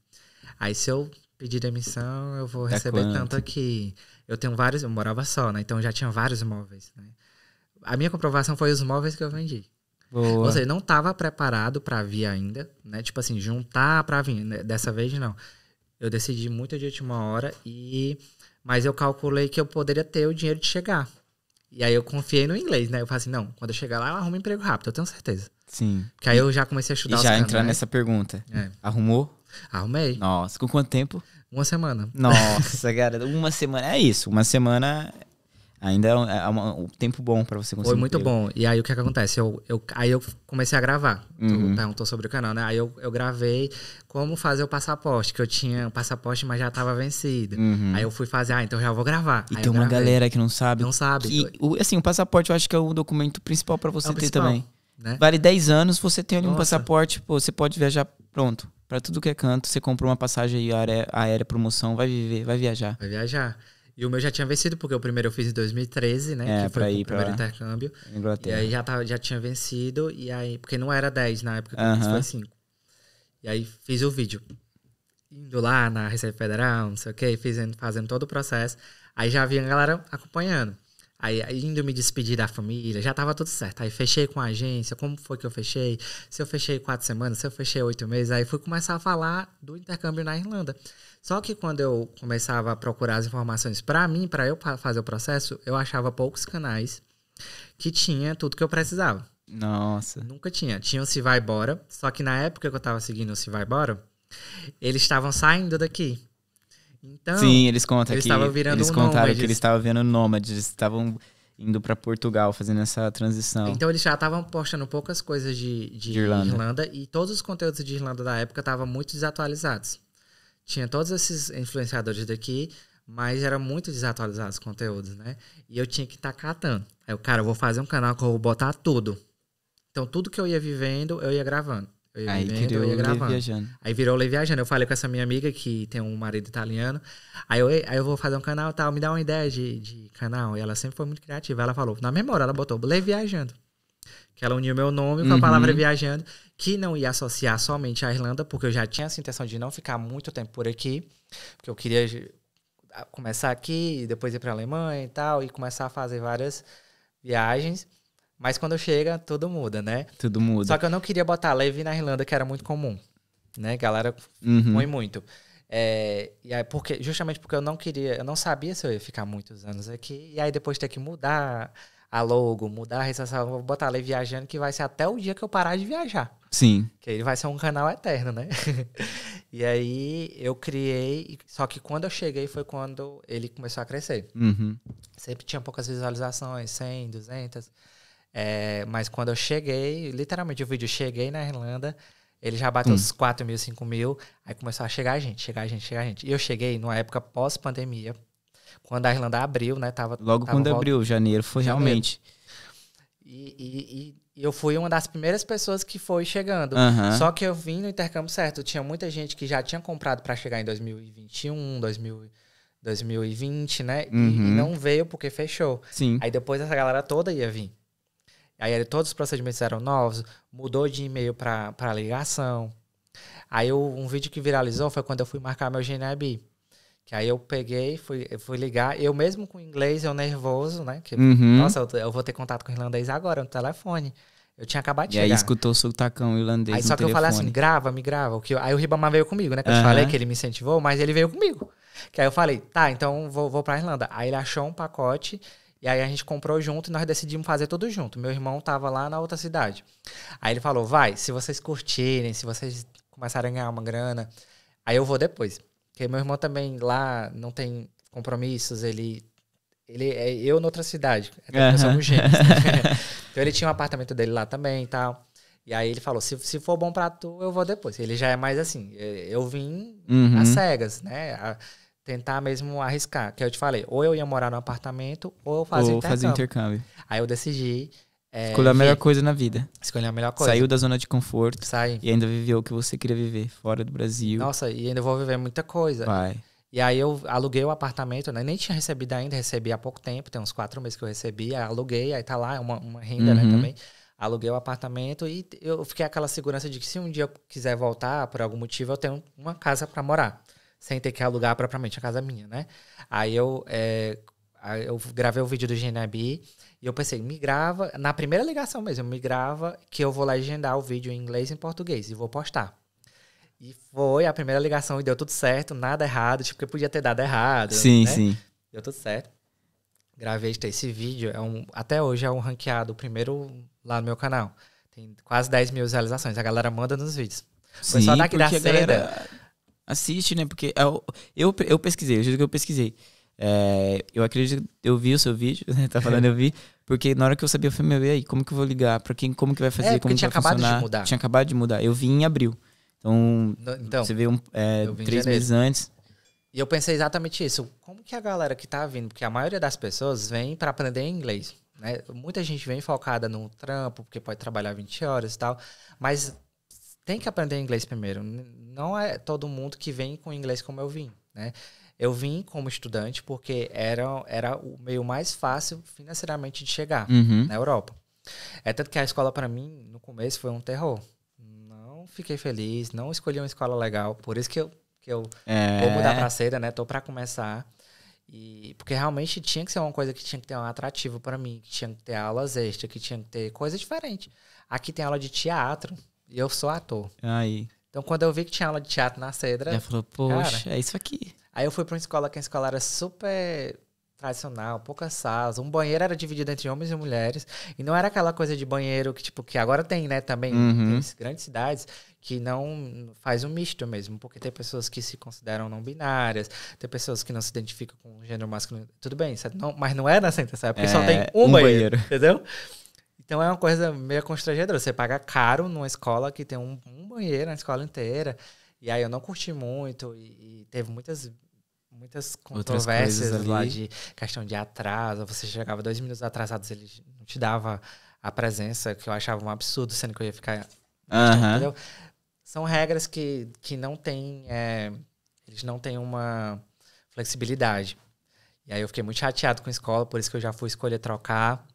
Aí se eu pedir demissão, eu vou receber quanto? tanto aqui. Eu tenho vários, eu morava só, né? Então já tinha vários imóveis, né? A minha comprovação foi os móveis que eu vendi. Boa. Ou seja, não estava preparado para vir ainda, né? Tipo assim, juntar para vir. né? Dessa vez não. Eu decidi muito de última hora e mas eu calculei que eu poderia ter o dinheiro de chegar. E aí eu confiei no inglês, né? Eu falei assim, não, quando eu chegar lá eu arrumo emprego rápido, eu tenho certeza. Sim. Que aí eu já comecei a E estudar já os entrar canais. nessa pergunta. É. Arrumou? Arrumei. Nossa, com quanto tempo? Uma semana. Nossa, [laughs] cara, uma semana. É isso, uma semana ainda é um, é uma- um tempo bom pra você conseguir. Foi muito emprego. bom. E aí o que, que acontece? Eu, eu, aí eu comecei a gravar. Uhum. Tu perguntou sobre o canal, né? Aí eu, eu gravei como fazer o passaporte, que eu tinha o passaporte, mas já tava vencido. Uhum. Aí eu fui fazer, ah, então já vou gravar. E Aí tem uma galera que não sabe. Não sabe. o, assim, o passaporte eu acho que é o documento principal pra você É ter principal, também. né? Vale 10 anos, você tem ali um passaporte, pô, você pode viajar pronto. Pra tudo que é canto, você comprou uma passagem aí, aérea, aérea promoção, vai viver, vai viajar. Vai viajar. E o meu já tinha vencido, porque o primeiro eu fiz em 2013, né? É, que foi pra o ir pra primeiro lá. intercâmbio. Na E Inglaterra. aí já, tava, já tinha vencido, e aí, porque não era 10 na época, fiz, Aham. foi 5. E aí fiz o vídeo. Indo lá na Receita Federal, não sei o que, fazendo, fazendo todo o processo. Aí já vi a galera acompanhando. Aí, indo me despedir da família, já tava tudo certo. Aí fechei com a agência, como foi que eu fechei? Se eu fechei quatro semanas, se eu fechei oito meses, aí fui começar a falar do intercâmbio na Irlanda. Só que quando eu começava a procurar as informações para mim, para eu fazer o processo, eu achava poucos canais que tinha tudo que eu precisava. Nossa. Nunca tinha. Tinha o Se Vai Bora, só que na época que eu tava seguindo o Se Vai Bora, eles estavam saindo daqui. Então, Sim, eles contam eles que virando eles um contaram nômades. que eles estavam vendo nômades, eles estavam indo para Portugal fazendo essa transição. Então eles já estavam postando poucas coisas de, de, de Irlanda. Irlanda. e todos os conteúdos de Irlanda da época estavam muito desatualizados. Tinha todos esses influenciadores daqui, mas era muito desatualizados os conteúdos, né? E eu tinha que estar tá catando. Aí eu, cara, eu vou fazer um canal que eu vou botar tudo. Então tudo que eu ia vivendo, eu ia gravando. Eu aí vivendo, eu ia gravando. Viajando. Aí virou Lei Viajando. Eu falei com essa minha amiga que tem um marido italiano. Aí eu, aí eu vou fazer um canal tal, me dá uma ideia de, de canal. E ela sempre foi muito criativa. Ela falou, na memória, ela botou Lei Viajando. Que ela uniu meu nome com a uhum. palavra viajando, que não ia associar somente à Irlanda, porque eu já tinha essa intenção de não ficar muito tempo por aqui, porque eu queria começar aqui, depois ir para a Alemanha e tal, e começar a fazer várias viagens. Mas quando chega, tudo muda, né? Tudo muda. Só que eu não queria botar leve na Irlanda, que era muito comum. Né? Galera uhum. põe muito. É, e aí, porque, justamente porque eu não queria, eu não sabia se eu ia ficar muitos anos aqui. E aí depois ter que mudar a logo, mudar a social, vou botar leve viajando, que vai ser até o dia que eu parar de viajar. Sim. Que ele vai ser um canal eterno, né? [laughs] e aí eu criei, só que quando eu cheguei foi quando ele começou a crescer. Uhum. Sempre tinha poucas visualizações, 100, 200. É, mas quando eu cheguei, literalmente o vídeo cheguei na Irlanda, ele já bateu hum. uns 4 mil, 5 mil, aí começou a chegar a gente, chegar a gente, chegar a gente. E eu cheguei numa época pós-pandemia, quando a Irlanda abriu, né? Tava, Logo tava quando volta... abriu, janeiro, foi janeiro. realmente. E, e, e, eu fui uma das primeiras pessoas que foi chegando. Só que eu vim no intercâmbio certo. Tinha muita gente que já tinha comprado para chegar em 2021, 2000, 2020, né? Uhum. E, e não veio porque fechou. Sim. Aí depois essa galera toda ia vir. Aí todos os procedimentos eram novos, mudou de e-mail para ligação. Aí eu, um vídeo que viralizou foi quando eu fui marcar meu GNIB. Que aí eu peguei, fui, fui ligar, eu mesmo com inglês, eu nervoso, né? Que, uhum. Nossa, eu, eu, vou ter contato com o irlandês agora no telefone. Eu tinha acabado de e chegar. E aí escutou o sotacão irlandês Aí só que telefone. eu falei assim, grava, me grava. Que aí o Ribamar veio comigo, né? Que eu falei que ele me incentivou, mas ele veio comigo. Que aí eu falei, tá, então vou, vou pra Irlanda. Aí ele achou um pacote e aí a gente comprou junto e nós decidimos fazer tudo junto. Meu irmão tava lá na outra cidade. Aí ele falou: vai, se vocês curtirem, se vocês começarem a ganhar uma grana, aí eu vou depois. Porque meu irmão também lá não tem compromissos, ele. Ele é eu noutra cidade. Até uhum. somos gêmeos. então ele tinha um apartamento dele lá também e tal. E aí ele falou: se, se for bom pra tu, eu vou depois. Ele já é mais assim. Eu vim uhum. às cegas, né? Tentar mesmo arriscar. Que eu te falei, ou eu ia morar no apartamento, ou eu fazia ou intercâmbio. fazer intercâmbio. Aí eu decidi. É, Escolher a melhor coisa na vida. Escolher a melhor coisa. Saiu da zona de conforto. Sai. E ainda viveu o que você queria viver, fora do Brasil. Nossa, e ainda vou viver muita coisa. Vai. E aí eu aluguei o apartamento, né? Nem tinha recebido ainda, recebi há pouco tempo, tem uns quatro meses que eu recebi, aí aluguei, aí tá lá, uma, uma renda, né, uhum. né, também. Aluguei o apartamento e eu fiquei aquela segurança de que se um dia eu quiser voltar, por algum motivo, eu tenho uma casa para morar sem ter que alugar propriamente a casa minha, né? Aí eu, é, eu gravei o vídeo do GNB e eu pensei, me grava, na primeira ligação mesmo, me grava que eu vou legendar o vídeo em inglês e em português e vou postar. E foi a primeira ligação e deu tudo certo, nada errado, tipo, que podia ter dado errado. Sim, né? sim. Deu tudo certo. Gravei esse vídeo, é um, até hoje é um ranqueado, o primeiro lá no meu canal. Tem quase 10 mil visualizações, a galera manda nos vídeos. Foi Sim, só daqui da seda. Galera assiste, né? Porque eu, eu, eu pesquisei, eu juro que eu pesquisei. É, eu acredito eu vi o seu vídeo, né? [laughs] Tá falando, eu vi. Porque na hora que eu sabia, eu falei, meu, e aí, como que eu vou ligar? Pra quem, como que vai fazer? É, como tinha vai acabado funcionar? de mudar. Tinha acabado de mudar. Eu vim em abril. Então, então você veio um, é, três meses antes. E eu pensei exatamente isso. Como que a galera que tá vindo, porque a maioria das pessoas vem para aprender inglês, né? Muita gente vem focada no trampo, porque pode trabalhar 20 horas e tal, mas tem que aprender inglês primeiro. Não é todo mundo que vem com inglês como eu vim, né? Eu vim como estudante porque era, era o meio mais fácil financeiramente de chegar uhum. na Europa. É tanto que a escola para mim no começo foi um terror. Não fiquei feliz, não escolhi uma escola legal. Por isso que eu, que eu É. vou mudar pra seda, né? Tô pra começar. E, porque realmente tinha que ser uma coisa que tinha que ter um atrativo pra mim, que tinha que ter aulas extras, que tinha que ter coisa diferente. Aqui tem aula de teatro e eu sou ator. Aí. Então, quando eu vi que tinha aula de teatro na Cedra, Já falou, poxa, é isso aqui. aí eu fui pra uma escola que a escola era super tradicional, poucas salas, um banheiro era dividido entre homens e mulheres, e não era aquela coisa de banheiro que, tipo, que agora tem, né, também Uhum. em grandes cidades, que não faz um misto mesmo, porque tem pessoas que se consideram não binárias, tem pessoas que não se identificam com o gênero masculino, tudo bem, é- não, mas não é na Santa Sé, porque só É, tem um, um banheiro, banheiro. entendeu? Então é uma coisa meio constrangedora. Você paga caro numa escola que tem um, um banheiro na escola inteira. E aí eu não curti muito e, e teve muitas muitas controvérsias lá ali. de questão de atraso. Você chegava dois minutos atrasados, ele não te dava a presença, que eu achava um absurdo, sendo que eu ia ficar. São regras que, que não tem. é, eles não têm uma flexibilidade. E aí eu fiquei muito chateado com a escola, por isso que eu já fui escolher trocar.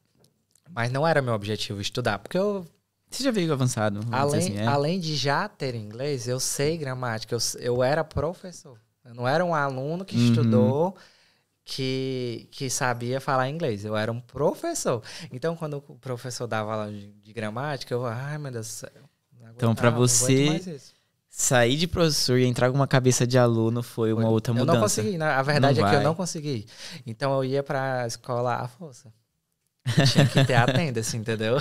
Mas não era meu objetivo estudar, porque eu Você já veio avançado, Além, assim, é? além de já ter inglês, eu sei gramática. Eu, eu era professor. Eu não era um aluno que Uhum. estudou, que, que sabia falar inglês. Eu era um professor. Então, quando o professor dava aula de, de gramática, eu, ai meu Deus do céu. Então, não você, aguento mais isso." Sair de professor e entrar com uma cabeça de aluno foi uma outra eu mudança. não consegui. A verdade Não é que eu vai. não consegui. Então, eu ia pra escola à força. Tinha que ter [laughs] attendance, entendeu?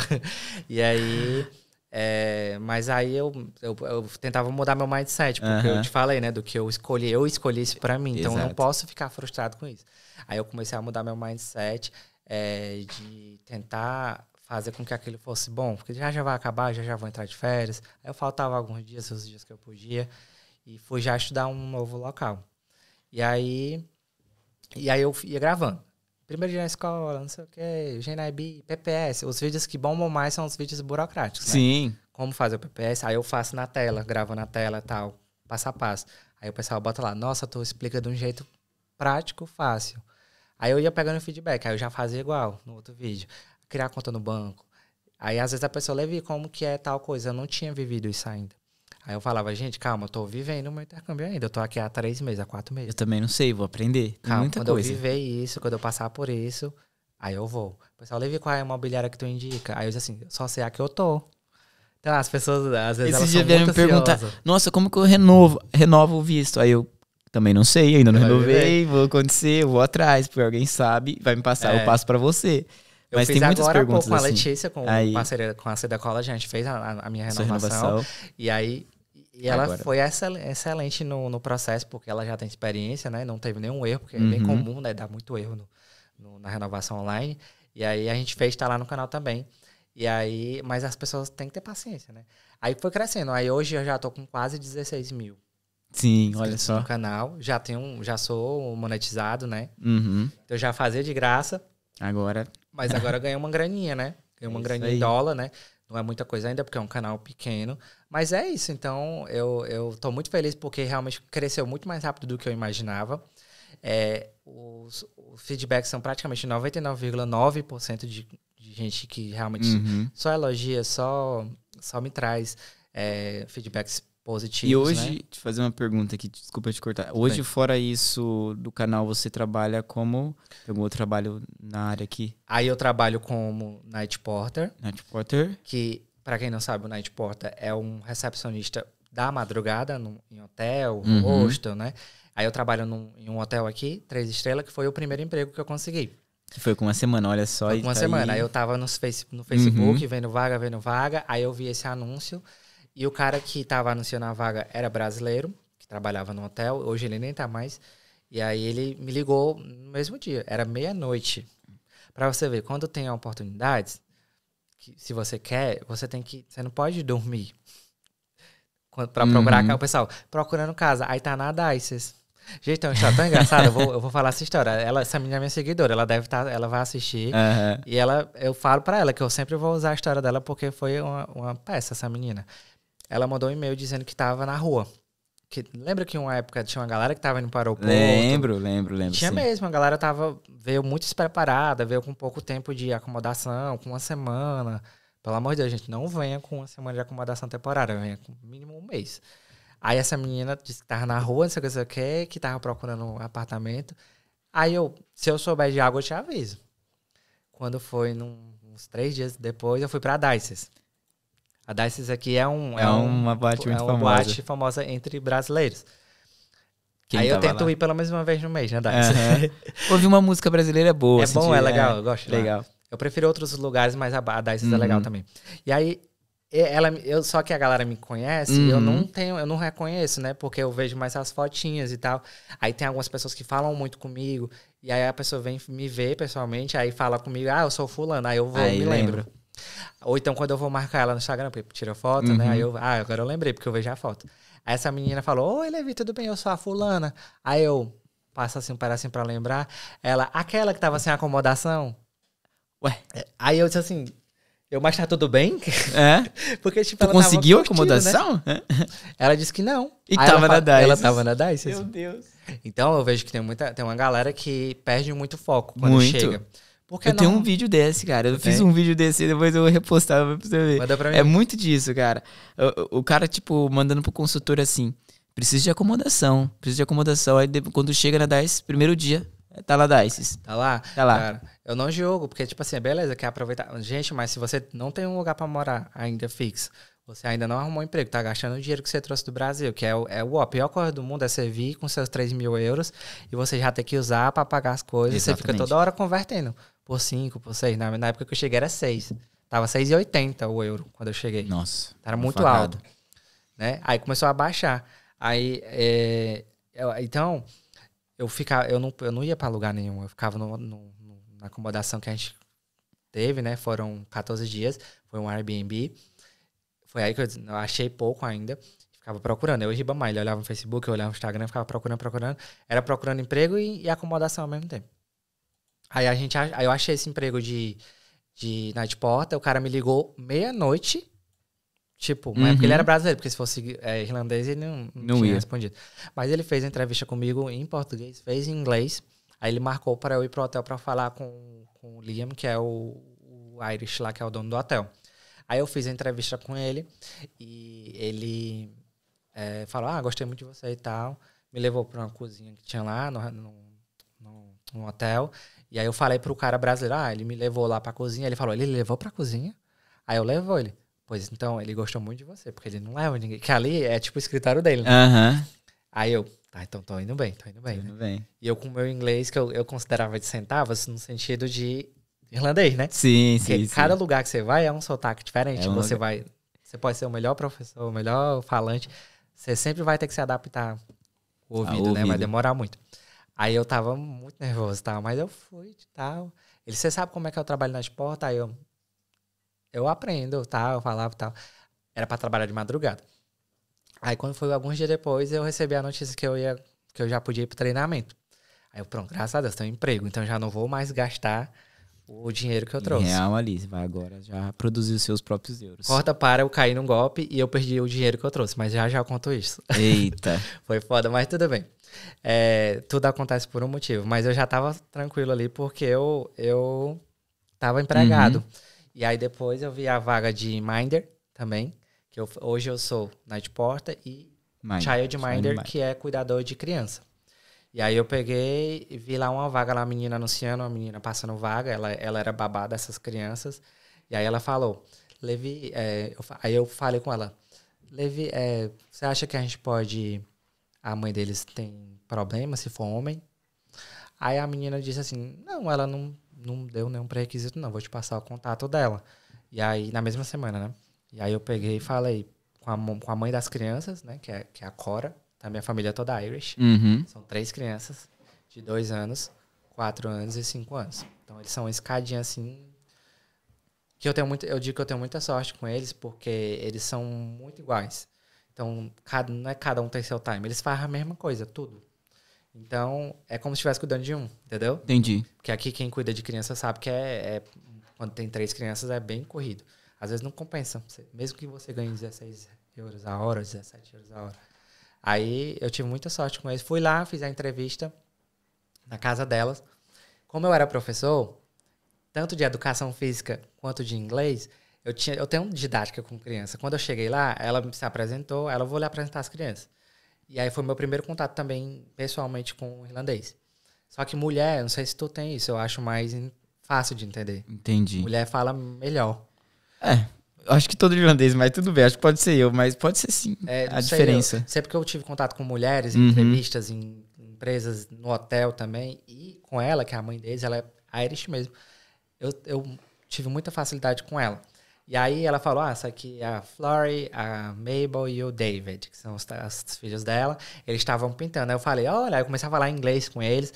E aí. é, mas aí eu, eu, eu tentava mudar meu mindset, porque eu Aham. te falei, né, do que eu escolhi, eu escolhi isso pra mim, então eu não Exato. posso ficar frustrado com isso. Aí eu comecei a mudar meu mindset é, de tentar fazer com que aquilo fosse bom, porque já já vai acabar, já já vou entrar de férias. Aí eu faltava alguns dias, os dias que eu podia, e fui já estudar um novo local. E aí, e aí eu ia gravando. Primeiro dia na escola, não sei o quê, GNIB, PPS. Os vídeos que bombam mais são os vídeos burocráticos, né? Sim. Como fazer o PPS? Aí eu faço na tela, gravo na tela e tal, passo a passo. Aí o pessoal bota lá, nossa, tu explica de um jeito prático, fácil. Aí eu ia pegando feedback, aí eu já fazia igual no outro vídeo. Criar conta no banco. Aí às vezes a pessoa, Levi, como que é tal coisa? Eu não tinha vivido isso ainda. Aí eu falava, gente, calma, eu tô vivendo o meu intercâmbio ainda. Eu tô aqui há três meses, há quatro meses. Eu também não sei, vou aprender. Tem Calma, muita quando coisa. eu viver isso, quando eu passar por isso, aí eu vou. O pessoal, Levi, qual é a imobiliária que tu indica? Aí eu disse assim, só sei a que eu tô. Então as pessoas, às vezes, Esse elas dia vieram me perguntar, nossa, como que eu renovo, renovo o visto? Aí eu também não sei, ainda não renovei, vou acontecer, eu vou atrás, porque alguém sabe, vai me passar, É. eu passo pra você. Eu Mas fiz tem muitas agora perguntas pouco com a assim. Letícia, com, Aí. parceria, com a Seda a gente fez a, a minha renovação. renovação. E aí, e ela Agora. foi excel- excelente no, no processo, porque ela já tem experiência, né? Não teve nenhum erro, porque é bem Uhum. comum, né? Dar muito erro no- no- na renovação online. E aí a gente fez, tá lá no canal também. E aí, mas as pessoas têm que ter paciência, né? Aí foi crescendo. Aí hoje eu já tô com quase 16 mil Sim, olha só. no canal. Já tenho, já sou monetizado, né? Uhum. Então eu já fazia de graça. Agora, Mas agora eu ganhei uma graninha, né? Ganhei uma [laughs] É isso graninha em aí. dólar, né? Não é muita coisa ainda, porque é um canal pequeno. Mas é isso. Então, eu, eu tô muito feliz porque realmente cresceu muito mais rápido do que eu imaginava. É, os, os feedbacks são praticamente 99,9% de, de gente que realmente uhum. só elogia, só, só me traz é, feedbacks positivos. E hoje, né? te fazer uma pergunta aqui, desculpa te cortar. Hoje, bem. fora isso do canal, você trabalha como? Tem algum outro trabalho na área aqui? Aí eu trabalho como Night Porter. Night Porter? que, para quem não sabe, o Night Porter é um recepcionista da madrugada no, em hotel, Uhum. hostel, né? Aí eu trabalho num, em um hotel aqui, três estrelas, que foi o primeiro emprego que eu consegui. Que foi com uma semana, olha só. Foi com uma tá semana. Aí Aí... eu tava no, face, no Facebook, Uhum. vendo vaga, vendo vaga. Aí eu vi esse anúncio. E o cara que tava anunciando a vaga era brasileiro, que trabalhava no hotel. Hoje ele nem tá mais. E aí ele me ligou no mesmo dia. Era meia-noite. Pra você ver, quando tem oportunidades, que se você quer, você tem que. Você não pode dormir. Pra procurar Uhum. O pessoal, procurando casa. Aí tá na Dices. Gente, é uma história tão engraçada. Eu vou, eu vou falar essa história. Ela, essa menina é minha seguidora. Ela deve estar. ela vai assistir. Aham. E ela, eu falo pra ela que eu sempre vou usar a história dela porque foi uma, uma peça, essa menina. Ela mandou um e-mail dizendo que tava na rua. Que, lembra que uma época tinha uma galera que tava indo para o aeroporto? Lembro, lembro, lembro. Tinha sim. mesmo, a galera tava, veio muito despreparada, veio com pouco tempo de acomodação, com uma semana, Pelo amor de Deus, gente, não venha com uma semana de acomodação temporária, venha com mínimo um mês. Aí essa menina disse que tava na rua, não sei o que, não sei o que, que tava procurando um apartamento. Aí eu, se eu souber de água, eu te aviso. Quando foi num, uns três dias depois, eu fui pra Dices. A Dices aqui é um... É, é uma boate muito é uma famosa. boate famosa entre brasileiros. Quem Aí eu tento lá? ir pelo menos uma vez no mês, né, Dices? Aham. [laughs] Ouvir uma música brasileira é boa. É assim, bom, de- é legal, eu gosto de lá. Legal. Eu prefiro outros lugares, mas a, a Dices é Uhum. legal também. E aí, ela, eu, só que a galera me conhece, eu Uhum. não tenho, eu não reconheço, né? Porque eu vejo mais as fotinhas e tal. Aí tem algumas pessoas que falam muito comigo, e aí a pessoa vem me ver pessoalmente, aí fala comigo, ah, eu sou fulano, aí eu vou, Aí me lembra. lembro. Ou então quando eu vou marcar ela no Instagram, porque tira foto, Uhum. né? Aí eu, ah, agora eu lembrei, porque eu vejo a foto. Aí essa menina falou, oi, Levi, tudo bem? Eu sou a fulana. Aí eu passo assim um pedacinho pra lembrar. Ela, aquela que tava sem acomodação. Ué, Aí eu disse assim, eu, mas tá tudo bem? é? [laughs] Porque, tipo, Tu ela tava conseguiu curtindo, né? acomodação? Ela disse que não. E Aí tava ela na fa- Ela tava na Dices. Meu Deus. Então eu vejo que tem, muita, tem uma galera que perde muito foco quando Muito. chega. Eu tenho não... um vídeo desse, cara. Eu Tu fiz um vídeo desse e depois eu vou repostar pra você ver. Manda pra mim. É muito disso, cara. O, o cara, tipo, mandando pro consultor assim: precisa de acomodação, precisa de acomodação. Aí quando chega na DICE, primeiro dia, tá lá DICE. Tá lá? Tá lá. Cara, eu não jogo, porque, tipo assim, beleza, quer aproveitar. Gente, mas se você não tem um lugar pra morar ainda fixo, você ainda não arrumou um emprego, tá gastando o dinheiro que você trouxe do Brasil, que é o, é o a pior coisa do mundo é você vir com seus 3 mil euros e você já ter que usar pra pagar as coisas. Você fica Exatamente. toda hora convertendo por 5, por 6. Na, na época que eu cheguei era 6. Tava 6,80 o euro quando eu cheguei. Nossa. Era muito facada. alto. Né? Aí começou a baixar. Aí, é, eu- então, eu ficava, eu não, eu não ia para lugar nenhum. Eu ficava no, no- no- na acomodação que a gente teve, né? Foram 14 dias. Foi um Airbnb. Foi aí que eu, eu achei pouco ainda. Ficava procurando. Eu e Ribamar, ele olhava no Facebook, eu olhava no Instagram, ficava procurando, procurando. Era procurando emprego e, e acomodação ao mesmo tempo. Aí a gente, aí eu achei esse emprego de, de night porta. O cara me ligou meia-noite. Tipo, é porque Uhum. ele era brasileiro, porque se fosse é, irlandês ele não, não, Não tinha ia. respondido. Mas ele fez a entrevista comigo em português, fez em inglês. Aí ele marcou para eu ir pro hotel para falar com, com o Liam, que é o, o Irish lá, que é o dono do hotel. Aí eu fiz a entrevista com ele e ele é, falou: Ah, gostei muito de você e tal. Me levou para uma cozinha que tinha lá no, no, no- no hotel. E aí eu falei pro cara brasileiro: Ah, ele me levou lá pra cozinha. Ele falou: Ele levou pra cozinha? Aí eu levou ele. Pois então, ele gostou muito de você, porque ele não leva ninguém. Que ali é tipo o escritório dele, né? Aham. Aí eu, tá, então tô indo bem, tô indo bem, né? Tudo bem. E eu com o meu inglês, que eu, eu considerava de centavos, no sentido de irlandês, né? Sim, Porque sim, sim. cada lugar que você vai é um sotaque diferente. É um você lugar- vai. Você pode ser o melhor professor, o melhor falante. Você sempre vai ter que se adaptar o ouvido, né? Vai ouvido. demorar muito. Aí eu tava muito nervoso tal, mas eu fui e tal. Ele, você sabe como é que eu trabalho nas portas? Aí eu. Eu aprendo, tal, eu falava e tal. Era pra trabalhar de madrugada. Aí quando foi alguns dias depois, eu recebi a notícia que eu ia, que eu já podia ir pro treinamento. Aí eu, pronto, graças a Deus, tenho um emprego, então já não vou mais gastar o dinheiro que eu trouxe. Real ali, vai agora já produzir os seus próprios euros. Corta para eu cair num golpe e eu perdi o dinheiro que eu trouxe, mas já já eu conto isso. Eita. [laughs] Foi foda, mas tudo bem. É, tudo acontece por um motivo, mas eu já tava tranquilo ali porque eu, eu tava empregado. E aí depois eu vi a vaga de Minder também, que eu, hoje eu sou night porter e Mind. Child Minder, Mind. que é cuidador de criança. E aí eu peguei e vi lá uma vaga lá, a menina anunciando, uma menina passando vaga, ela, ela era babá dessas crianças. E aí ela falou, Levi, é, eu aí eu falei com ela, Levi, é, você acha que a gente pode, a mãe deles tem problema se for homem? Aí a menina disse assim, não, ela não, não deu nenhum pré-requisito não, vou te passar o contato dela. E aí, na mesma semana, né? E aí eu peguei e falei com a, com a mãe das crianças, né, que é, que é a Cora, da minha família toda Irish. Uhum. São três crianças de dois anos, quatro anos e cinco anos. Então eles são uma escadinha assim. Que eu tenho muito, eu digo que eu tenho muita sorte com eles, porque eles são muito iguais. Então, cada, não é cada um tem seu time. Eles fazem a mesma coisa, tudo. Então, é como se estivesse cuidando de um, entendeu? Entendi. Porque aqui quem cuida de criança sabe que é, é- quando tem três crianças é bem corrido. Às vezes não compensa. Mesmo que você ganhe 16 euros a hora, 17 euros a hora. Aí eu tive muita sorte com eles. Fui lá, fiz a entrevista na casa delas. Como eu era professor, tanto de educação física quanto de inglês, eu, tinha, eu tenho didática com criança. Quando eu cheguei lá, ela se apresentou, ela vou lhe apresentar as crianças. E aí foi meu primeiro contato também, pessoalmente, com o irlandês. Só que mulher, não sei se tu tem isso, eu acho mais fácil de entender. Entendi. Mulher fala melhor. É, acho que todo irlandês, mas tudo bem, acho que pode ser eu, mas pode ser sim É, a sei, diferença. eu- sempre que eu tive contato com mulheres, em Uhum. entrevistas, em empresas, no hotel também, e com ela, que é a mãe deles, ela é Irish mesmo, eu, eu tive muita facilidade com ela. E aí ela falou, ah, essa aqui é a Flory, a Mabel e o David, que são os, as filhos dela. Eles estavam pintando. Aí eu falei, olha, eu comecei a falar inglês com eles.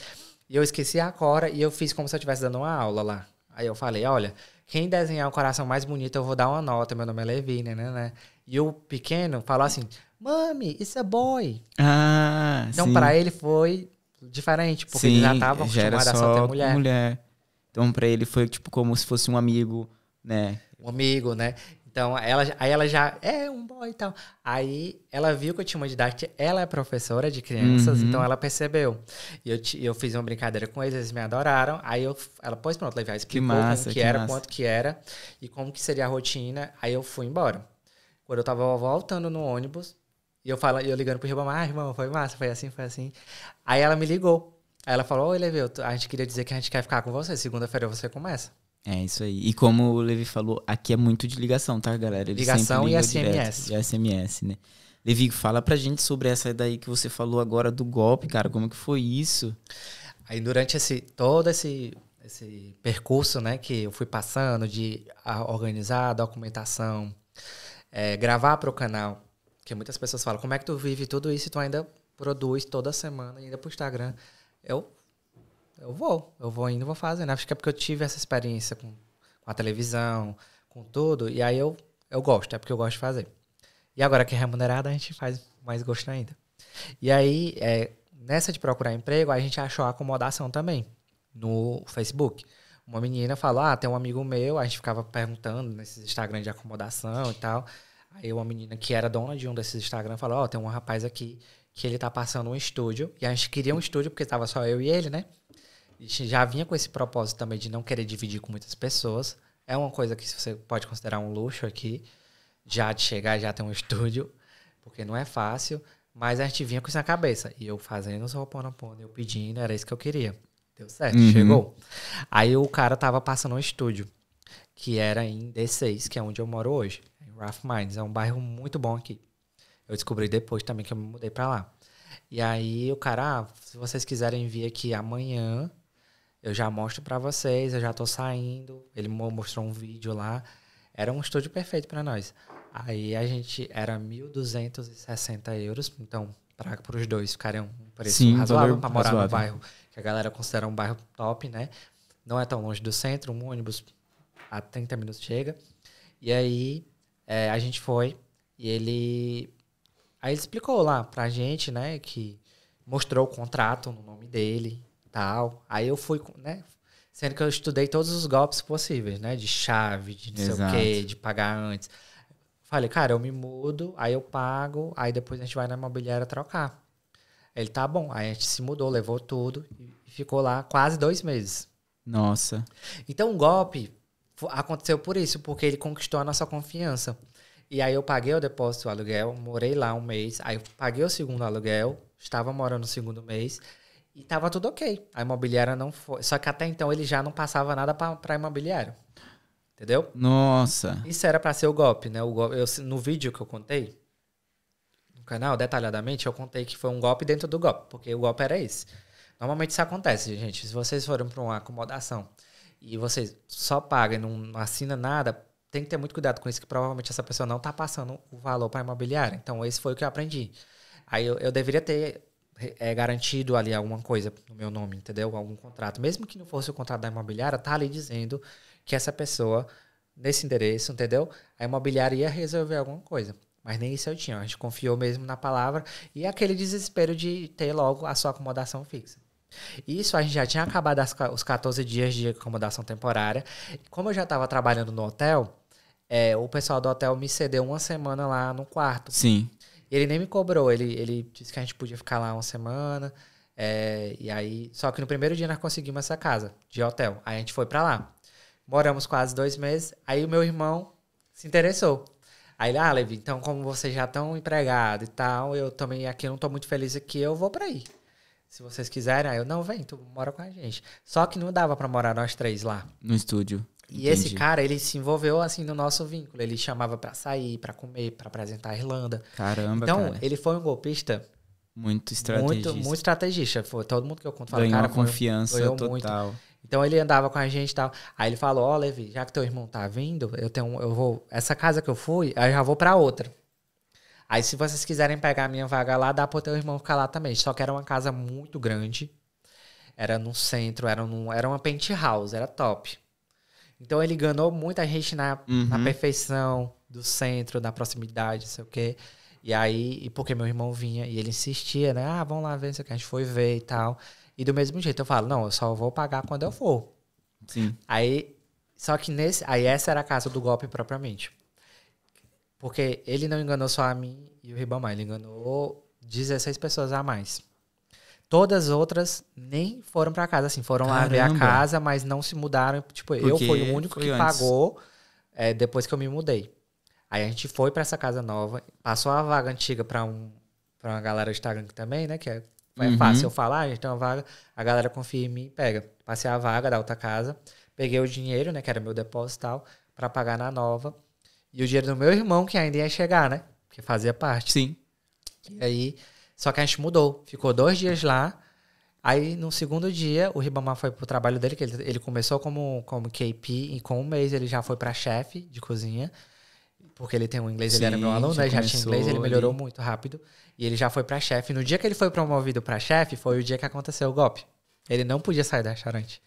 E eu esqueci a cora e eu fiz como se eu estivesse dando uma aula lá. Aí eu falei, olha, quem desenhar o coração mais bonito, eu vou dar uma nota. Meu nome é Levi, né, né, né? E o pequeno falou assim, Mami, it's a boy. Ah, Então, sim. pra ele foi diferente, porque sim, ele já tava já acostumado a só ter mulher. mulher. Então pra ele foi tipo como se fosse um amigo, né? Um amigo, né? Então, ela, aí ela já é um boy e tal. Aí ela viu que eu tinha uma didática, ela é professora de crianças, Uhum. então ela percebeu. E eu, eu fiz uma brincadeira com eles, eles me adoraram. Aí eu, ela, pois pronto, Levi, explicou massa, como que, que era, massa. quanto que era e como que seria a rotina. Aí eu fui embora. Quando eu tava voltando no ônibus, e eu, falo, e eu ligando pro Ribamar, ah, irmão, foi massa, foi assim, foi assim. Aí ela me ligou. Aí ela falou, oi, Levi, eu tô- a gente queria dizer que a gente quer ficar com você. Segunda-feira você começa. É isso aí. E como o Levi falou, aqui é muito de ligação, tá, galera? Ele Ligação e SMS. direto, E SMS, né? Levi, fala pra gente sobre essa daí que você falou agora do golpe, cara. Como que foi isso? Aí durante esse todo esse, esse percurso, né, que eu fui passando de organizar a documentação, é, gravar para o canal, que muitas pessoas falam, como é que tu vive tudo isso e tu ainda produz toda semana ainda pro Instagram? Eu eu vou, eu vou indo, vou fazendo. Acho que é porque eu tive essa experiência com, com a televisão, com tudo, e aí eu eu gosto, é porque eu gosto de fazer. E agora que é remunerado, a gente faz mais gosto ainda. E aí, é, nessa de procurar emprego, a gente achou a acomodação também no Facebook. Uma menina falou: Ah, tem um amigo meu. A gente ficava perguntando nesses Instagram de acomodação e tal. Aí uma menina que era dona de um desses Instagram falou: Ó, tem um rapaz aqui que ele tá passando um estúdio. E a gente queria um estúdio porque tava só eu e ele, né? Já vinha com esse propósito também de não querer dividir com muitas pessoas. É uma coisa que você pode considerar um luxo aqui, já de chegar e já ter um [laughs] estúdio, porque não é fácil. Mas a gente vinha com isso na cabeça. E eu fazendo os Ho'oponopono, eu pedindo, era isso que eu queria. Deu certo, Uhum. chegou. Aí o cara tava passando um estúdio, que era em D6, que é onde eu moro hoje, em Rough Mines. É um bairro muito bom aqui. Eu descobri depois também que eu me mudei pra lá. E aí o cara, ah, se vocês quiserem vir aqui amanhã, eu já mostro pra vocês, eu já tô saindo. Ele mo- mostrou um vídeo lá. Era um estúdio perfeito pra nós. Aí a gente era 1.260 euros, então para os dois ficarem um preço Sim, razoável para morar razoável. no bairro que a galera considera um bairro top, né? Não é tão longe do centro, um ônibus a 30 minutos chega. E aí é, a gente foi e ele aí ele explicou lá pra gente, né, que mostrou o contrato no nome dele, tal. Aí eu fui, né, sendo que eu estudei todos os golpes possíveis, né, de chave, de não sei o Exato. quê, de pagar antes. Falei, cara, eu me mudo, aí eu pago, aí depois a gente vai na imobiliária trocar. Ele, tá bom. Aí a gente se mudou, levou tudo e ficou lá quase dois meses. Nossa. Então o golpe aconteceu por isso, porque ele conquistou a nossa confiança. E aí eu paguei o depósito do aluguel, morei lá um mês, aí eu paguei o segundo aluguel, estava morando no segundo mês e tava tudo ok. A imobiliária não foi. Só que até então ele já não passava nada pra, pra imobiliária. Entendeu? Nossa. Isso era pra ser o golpe, né? O golpe, eu, no vídeo que eu contei no canal, detalhadamente, eu contei que foi um golpe dentro do golpe, porque o golpe era esse. Normalmente isso acontece, gente. Se vocês forem para uma acomodação e vocês só pagam e não, não assina nada, tem que ter muito cuidado com isso, que provavelmente essa pessoa não tá passando o valor para imobiliária. Então, esse foi o que eu aprendi. Aí eu, eu deveria ter é, garantido ali alguma coisa no meu nome, entendeu? Algum contrato. Mesmo que não fosse o contrato da imobiliária, tá ali dizendo que essa pessoa, nesse endereço, entendeu? A imobiliária ia resolver alguma coisa. Mas nem isso eu tinha. A gente confiou mesmo na palavra e aquele desespero de ter logo a sua acomodação fixa. Isso a gente já tinha acabado as os 14 dias de acomodação temporária. Como eu já estava trabalhando no hotel, é, o pessoal do hotel me cedeu uma semana lá no quarto. Sim. Ele nem me cobrou, ele, ele disse que a gente podia ficar lá uma semana. é, e aí, só que no primeiro dia nós conseguimos essa casa de hotel. Aí a gente foi pra lá. Moramos quase dois meses. Aí o meu irmão se interessou. Aí ele, ah, Levi, então como vocês já estão empregados e tal, eu também aqui não tô muito feliz aqui, eu vou pra aí. Se vocês quiserem, aí eu, não, vem, tu mora com a gente. Só que não dava pra morar nós três lá. No estúdio. E esse cara, ele se envolveu assim no nosso vínculo. Ele chamava pra sair, pra comer, pra apresentar a Irlanda. Caramba, Então, cara. ele foi um golpista Muito estrategista. muito, muito estrategista. Foi todo mundo que eu conto fala, Ganhou cara, confiança ganhou total. muito. Então ele andava com a gente e tal. Aí ele falou: Ó, Levi, já que teu irmão tá vindo, eu tenho, eu vou. Essa casa que eu fui, aí eu já vou pra outra. Aí, se vocês quiserem pegar a minha vaga lá, dá pro teu irmão ficar lá também. Só que era uma casa muito grande. Era no centro, era, num, era uma penthouse, era top. Então ele ganhou muita gente na, na Uhum. perfeição do centro, na proximidade, não sei o quê. E aí, e porque meu irmão vinha e ele insistia, né? Ah, vamos lá ver, não sei o que. A gente foi ver e tal. E do mesmo jeito eu falo, não, eu só vou pagar quando eu for. Sim. Aí, só que nesse, aí essa era a casa do golpe propriamente. Porque ele não enganou só a mim e o Ribamar, ele enganou 16 pessoas a mais. Todas as outras nem foram pra casa, assim, foram lá ver a Caramba. casa, mas não se mudaram. Tipo, eu Porque fui o único que antes. pagou é, depois que eu me mudei. Aí a gente foi pra essa casa nova, passou a vaga antiga pra um para uma galera do Instagram também, né? Que é, é Uhum. fácil eu falar, a gente tem uma vaga, a galera confia em mim e pega. Passei a vaga da outra casa, peguei o dinheiro, né? Que era meu depósito e tal, pra pagar na nova. E o dinheiro do meu irmão, que ainda ia chegar, né? Que fazia parte. Sim. E aí, só que a gente mudou. Ficou dois dias lá. Aí, no segundo dia, o Ribamar foi pro trabalho dele, que ele, ele começou como, como KP, e com um mês ele já foi pra chefe de cozinha. Porque ele tem um inglês, ele era meu Sim, aluno, já né? Já tinha inglês, ele melhorou ali. muito rápido. E ele já foi pra chefe. No dia que ele foi promovido pra chefe, foi o dia que aconteceu o golpe. Ele não podia sair da restaurante.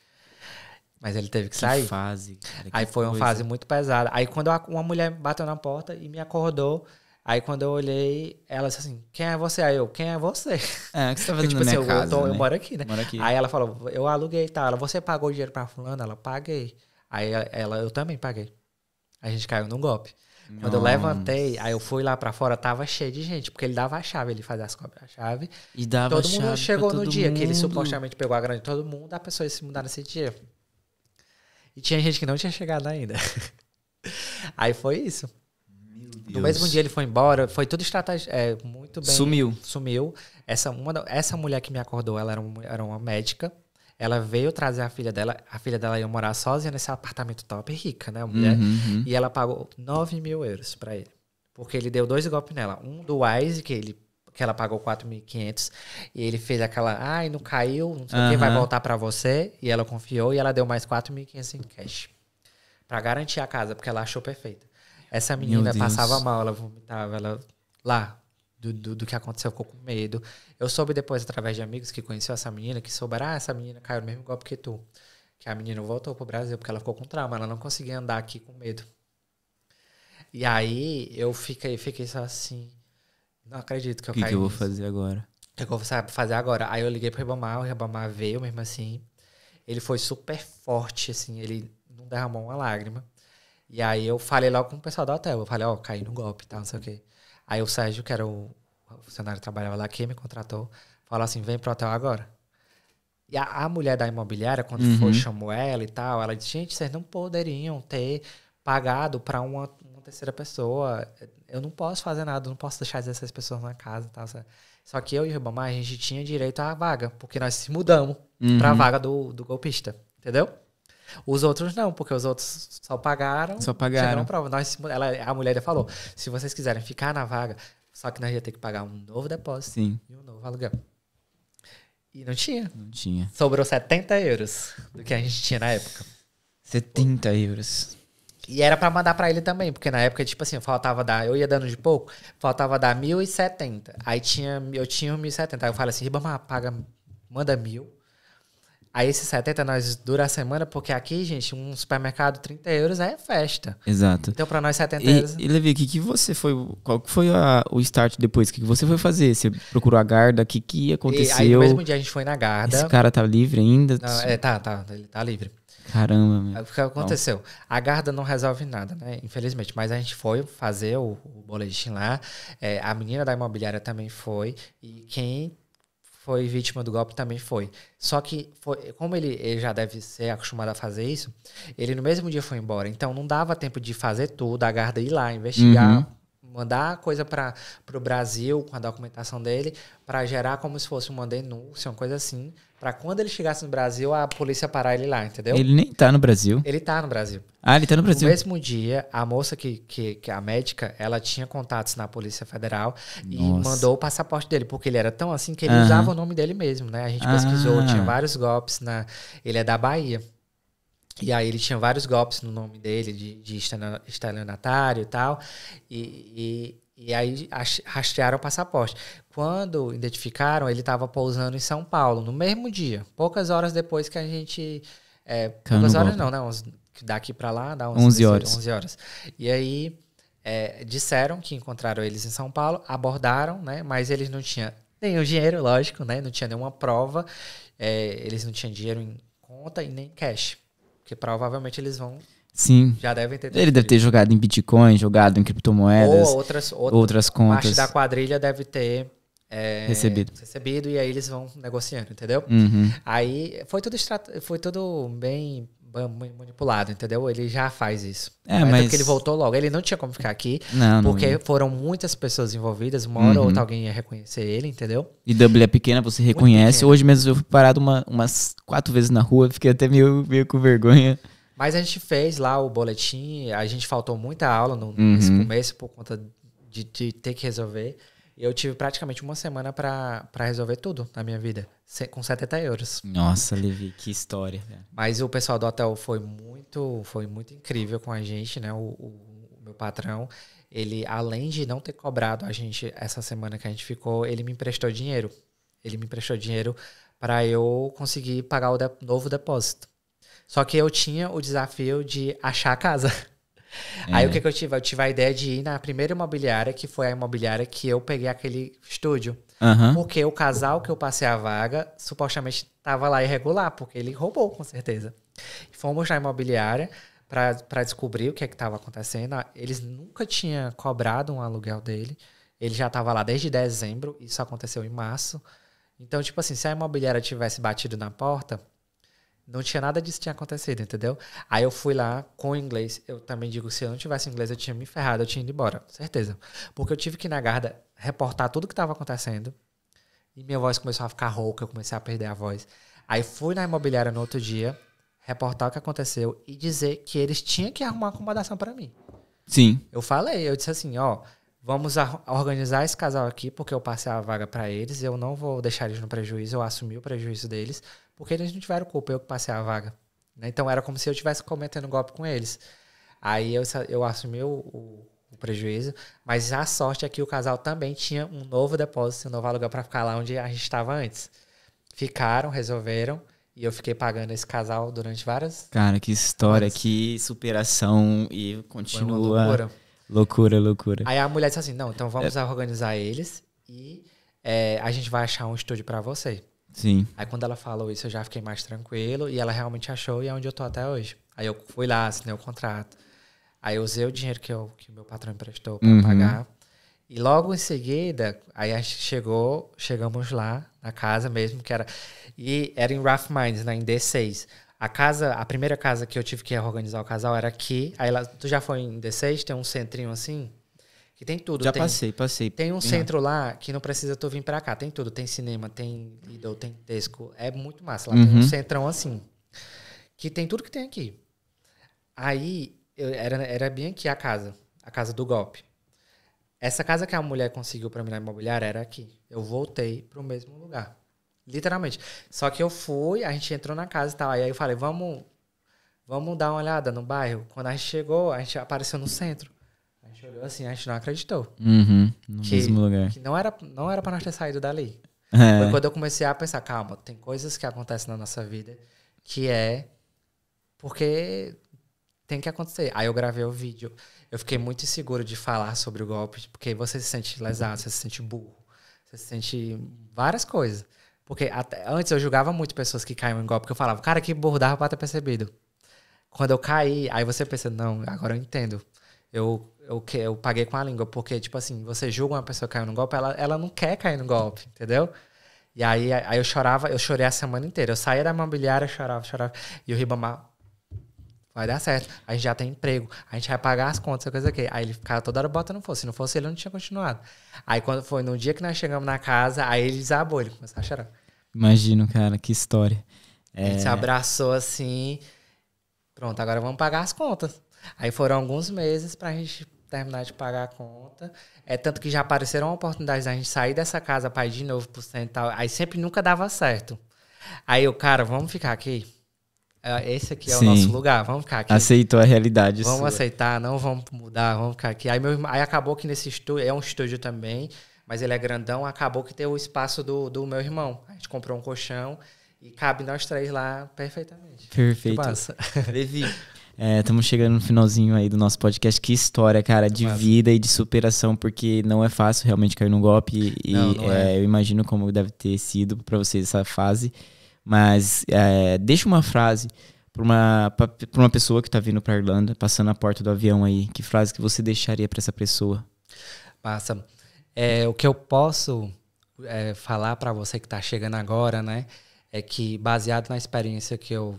Mas ele teve que Que sair. fase. cara, que Aí foi uma coisa. fase muito pesada. Aí quando uma mulher bateu na porta e me acordou, aí quando eu olhei, ela disse assim: Quem é você? Aí eu, quem é você? É, o que você tá [laughs] Porque, fazendo tipo na assim, minha eu, casa, tô- eu né? moro aqui, né? Moro aqui. Aí ela falou: Eu aluguei e tal. Ela, você pagou dinheiro pra fulana? Ela, paguei. Aí ela, eu também paguei. A gente caiu num golpe. Quando eu Nossa. levantei, aí eu fui lá pra fora, tava cheio de gente, porque ele dava a chave, ele fazia as cobras a chave. E dava todo chave mundo pra chegou no todo dia, que ele mundo. supostamente pegou a grande de todo mundo, a pessoa ia se mudar nesse dia. E tinha gente que não tinha chegado ainda. [laughs] aí foi isso. No mesmo dia ele foi embora, foi tudo estratégia, é, muito bem. Sumiu. Sumiu. Essa, uma, essa mulher que me acordou, ela era, um- era uma médica. Ela veio trazer a filha dela. A filha dela ia morar sozinha nesse apartamento top, rica, né? Mulher. Uhum, uhum. E ela pagou 9 mil euros pra ele. Porque ele deu dois golpes nela. Um do Wise, que, ele, que ela pagou 4.500. E ele fez aquela, ai, não caiu, não sei o que, vai voltar pra você. E ela confiou e ela deu mais 4.500 em cash. Pra garantir a casa, porque ela achou perfeita. Essa menina passava mal, ela vomitava, ela lá. Do, do, do que aconteceu, ficou com medo. Eu soube depois, através de amigos que conheceu essa menina, que souberam, ah, essa menina caiu no mesmo golpe que tu. Que a menina voltou pro Brasil, porque ela ficou com trauma, ela não conseguia andar aqui com medo. E aí eu fiquei, fiquei só assim. Não acredito que eu O que, caí. que eu vou fazer agora? O que eu vou fazer agora? Aí eu liguei pro Ribamar, o Ribamar veio mesmo assim. Ele foi super forte, assim, ele não derramou uma lágrima. E aí eu falei logo com o pessoal do hotel. Eu falei, ó, caí no golpe e tal, não sei o quê. Aí o Sérgio, que era o funcionário que trabalhava lá, que me contratou, falou assim: vem pro hotel agora. E a, a mulher da imobiliária, quando Uhum. foi, chamou ela e tal, ela disse: gente, vocês não poderiam ter pagado para uma, uma terceira pessoa. Eu não posso fazer nada, não posso deixar 16 pessoas na casa e tal. sabe? Só que eu e o Ribamar, a gente tinha direito à vaga, porque nós se mudamos Uhum. pra vaga do, do golpista, entendeu? Os outros não, porque os outros só pagaram. Só pagaram. prova. Nós, ela, a mulher ainda falou: se vocês quiserem ficar na vaga, só que nós ia ter que pagar um novo depósito Sim, e um novo aluguel. E não tinha. não tinha. Sobrou 70 euros do que a gente tinha na época. 70 euros. E era pra mandar pra ele também, porque na época, tipo assim, faltava dar, eu ia dando de pouco, faltava dar 1.070. Aí tinha, eu tinha 1.070. Aí eu falei assim, Ribamar, paga, manda mil. Aí esses 70 nós dura a semana, porque aqui, gente, um supermercado 30 euros é festa. Exato. Então pra nós 70 E, euros. e Levi, o que, que você foi. Qual que foi a- o start depois? O que, que você foi fazer? Você procurou a guarda? O que, que E aconteceu? aí no mesmo dia a gente foi na Garda. Esse cara tá livre ainda? Não, é, tá, tá, ele tá livre. Caramba, meu. O que aconteceu? A Garda não resolve nada, né? Infelizmente. Mas a gente foi fazer o, o boletim lá. É, a menina da imobiliária também foi. E quem foi vítima do golpe também foi. Só que, foi, como ele, ele já deve ser acostumado a fazer isso, ele no mesmo dia foi embora. Então não dava tempo de fazer tudo, a Garda ir lá, investigar, Uhum. mandar coisa para o Brasil com a documentação dele, para gerar como se fosse uma denúncia, uma coisa assim, para quando ele chegasse no Brasil, a polícia parar ele lá, entendeu? Ele, Ele nem tá no Brasil. tá no Brasil. Ah, ele tá no Brasil. No mesmo dia, a moça que, que, que a médica, ela tinha contatos na Polícia Federal e Nossa. mandou o passaporte dele, porque ele era tão assim que ele Aham. usava o nome dele mesmo, né? A gente pesquisou, Ah. tinha vários golpes na. Ele é da Bahia. E aí ele tinha vários golpes no nome dele, de, de estelio- estelionatário e tal. E, e, aí rastrearam o passaporte. Quando identificaram, ele estava pousando em São Paulo, no mesmo dia, poucas horas depois que a gente. É, poucas horas golpe. não, né? Uns, daqui para lá dá uns 11 horas. 11 horas. E aí é, disseram que encontraram eles em São Paulo, abordaram, né? Mas eles não tinham nenhum dinheiro, lógico, né? Não tinha nenhuma prova. é, eles não tinham dinheiro em conta e nem cash. Porque provavelmente eles vão. Sim. Já devem ter. Ele deve ter jogado em Bitcoin, jogado em criptomoedas, Ou outras, outra outras parte contas. da quadrilha deve ter. é, Recebido. recebido e aí eles vão negociando, entendeu? Uhum. Aí foi tudo, estra- foi tudo bem manipulado, entendeu? Ele já faz isso. É, Tanto mas- que ele voltou logo. Ele não tinha como ficar aqui, Não, não. porque foram muitas pessoas envolvidas. Uma hora ou Uhum. outra alguém ia reconhecer ele, entendeu? E Dublin é pequena, você reconhece. pequena. Hoje mesmo eu fui parado uma- umas quatro vezes na rua, fiquei até meio, meio com vergonha. Mas a gente fez lá o boletim, a gente faltou muita aula no, Uhum. nesse começo por conta de, de ter que resolver. E eu tive praticamente uma semana pra pra resolver tudo na minha vida, com 70 euros. Nossa, Levi, que história. cara. Mas o pessoal do hotel foi muito, foi muito incrível com a gente, né? O, o- o meu patrão, ele, além de não ter cobrado a gente essa semana que a gente ficou, ele me emprestou dinheiro. Ele me emprestou dinheiro para eu conseguir pagar o de- novo depósito. Só que eu tinha o desafio de achar a casa. [laughs] Aí É. o que, que eu tive? Eu tive a ideia de ir na primeira imobiliária, que foi a imobiliária que eu peguei aquele estúdio. Aham. Porque o casal que eu passei a vaga supostamente estava lá irregular, porque ele roubou, com certeza. Fomos na imobiliária para descobrir o que é estava acontecendo. Eles nunca tinham cobrado um aluguel dele. Ele já estava lá desde dezembro, isso aconteceu em março. Então, tipo assim, se a imobiliária tivesse batido na porta, não tinha nada disso que tinha acontecido, entendeu? Aí eu fui lá com o inglês. Eu também digo, se eu não tivesse inglês, eu tinha me ferrado, eu tinha ido embora, certeza. Porque eu tive que ir na Garda reportar tudo que estava acontecendo. E minha voz começou a ficar rouca, eu comecei a perder a voz. Aí fui na imobiliária no outro dia, reportar o que aconteceu e dizer que eles tinham que arrumar acomodação para mim. Sim. Eu falei, eu disse assim, ó, vamos organizar esse casal aqui, porque eu passei a vaga para eles, eu não vou deixar eles no prejuízo, eu assumi o prejuízo deles, porque eles não tiveram culpa, eu que passei a vaga. né? Então era como se eu estivesse cometendo golpe com eles. Aí eu, eu assumi o, o- o prejuízo, mas a sorte é que o casal também tinha um novo depósito, um novo aluguel para ficar lá onde a gente estava antes. Ficaram, resolveram, e eu fiquei pagando esse casal durante várias. Cara, que história, que superação e continua. loucura. loucura, loucura. Aí a mulher disse assim: não, então vamos organizar eles e é, a gente vai achar um estúdio pra você. Sim. Aí quando ela falou isso, eu já fiquei mais tranquilo e ela realmente achou e é onde eu tô até hoje. Aí eu fui lá, assinei o contrato. Aí eu usei o dinheiro que, eu, que o meu patrão emprestou pra Uhum. pagar. E logo em seguida, aí a gente chegou, chegamos lá na casa mesmo, que era. E era em Rough Minds, né, em D6. A casa, a primeira casa que eu tive que organizar o casal era aqui. Aí lá, tu já foi em D6? Tem um centrinho assim? Que tem tudo. Já tem, passei, passei. tem um centro lá que não precisa tu vir pra cá. Tem tudo. Tem cinema, tem Lidl, tem Tesco. É muito massa. Lá tem Uhum. um centrão assim. Que tem tudo que tem aqui. Aí, eu- era, era bem aqui a casa. A casa do golpe. Essa casa que a mulher conseguiu pra mim na imobiliária era aqui. Eu voltei pro mesmo lugar. Literalmente. Só que eu fui, a gente entrou na casa e tal. Aí eu falei, vamos, vamos dar uma olhada no bairro. Quando a gente chegou, a gente apareceu no centro. A gente olhou assim, a gente não acreditou. Uhum, no Que- mesmo lugar. Que não era, não era pra nós ter saído dali. É. Foi quando eu comecei a pensar, calma, tem coisas que acontecem na nossa vida que é porque tem que acontecer. Aí eu gravei o vídeo. Eu fiquei muito inseguro de falar sobre o golpe, porque você se sente lesado, você se sente burro, você se sente várias coisas. Porque até, antes eu julgava muito pessoas que caíam em golpe, porque eu falava, cara, que burro, dava pra ter percebido. Quando eu caí, aí você pensa, não, agora eu entendo. Eu, eu, que- eu paguei com a língua, porque, tipo assim, você julga uma pessoa que caiu no golpe, ela, ela não quer cair no golpe, entendeu? E aí, aí eu chorava, eu chorei a semana inteira. Eu saía da imobiliária, chorava, chorava. E o Ribamar, vai dar certo. A gente já tem emprego, a gente vai pagar as contas, coisa aqui. Aí ele ficava toda hora botando fosse. Se não fosse ele, eu não tinha continuado. Aí quando foi no dia que nós chegamos na casa, aí ele desabou, ele começou a chorar. Imagino, cara, que história. É... A gente se abraçou assim. Pronto, agora vamos pagar as contas. Aí foram alguns meses pra gente terminar de pagar a conta. É tanto que já apareceram oportunidades da gente sair dessa casa para ir de novo pro centro. Aí sempre nunca dava certo. Aí eu, cara, vamos ficar aqui. É, esse aqui é Sim. o nosso lugar, vamos ficar aqui. Aceitou a realidade. Vamos sua. aceitar, não vamos mudar, vamos ficar aqui. Aí, meu, aí acabou que nesse estúdio, é um estúdio também, mas ele é grandão, acabou que tem o espaço do, do meu irmão. A gente comprou um colchão e cabe nós três lá perfeitamente. Perfeito. [laughs] Levi, Estamos é, chegando no finalzinho aí do nosso podcast. Que história, cara, de Massa. vida e de superação, porque não é fácil realmente cair num golpe. E não, não é, é. eu imagino como deve ter sido para vocês essa fase. Mas é, deixa uma frase para uma, pra, uma pessoa que está vindo para Irlanda, passando a porta do avião aí. Que frase que você deixaria para essa pessoa? Massa. É, o que eu posso é, falar para você que está chegando agora, né? É que baseado na experiência que eu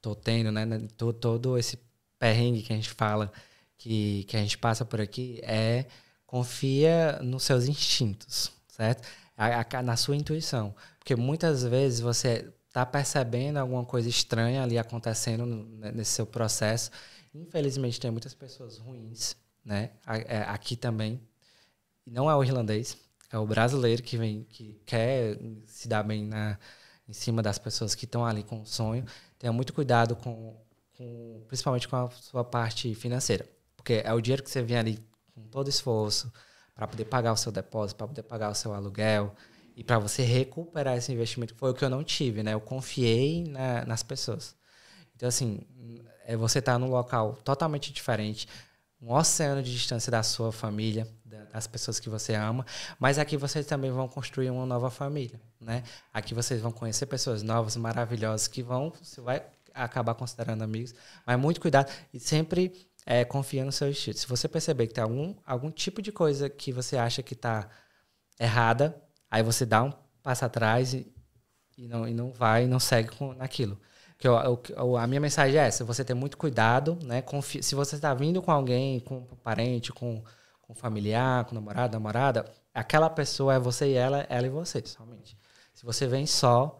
tô tendo, né, né? Todo, todo esse perrengue que a gente fala, que, que a gente passa por aqui, é confia nos seus instintos, certo? A, a, na sua intuição. Porque muitas vezes você está percebendo alguma coisa estranha ali acontecendo né, nesse seu processo. Infelizmente, tem muitas pessoas ruins, né? É, aqui também. Não é o irlandês, é o brasileiro que vem, que quer se dar bem na, em cima das pessoas que estão ali com o sonho tenha muito cuidado com, com, principalmente com a sua parte financeira, porque é o dinheiro que você vem ali com todo esforço para poder pagar o seu depósito, para poder pagar o seu aluguel e para você recuperar esse investimento, foi o que eu não tive, né? Eu confiei na, nas pessoas. Então, assim, é você estar tá num local totalmente diferente, um oceano de distância da sua família, das pessoas que você ama, mas aqui vocês também vão construir uma nova família, né? Aqui vocês vão conhecer pessoas novas, maravilhosas, que vão, você vai acabar considerando amigos, mas muito cuidado e sempre é, confia no seu estilo. Se você perceber que tem algum, algum tipo de coisa que você acha que está errada, aí você dá um passo atrás e, e, não, e não vai, não segue com, naquilo que eu, eu, a minha mensagem é essa: você ter muito cuidado, né? Confia, se você está vindo com alguém, com um parente, com, com um familiar, com namorado, namorada, aquela pessoa é você e ela, ela e você, somente. Se você vem só,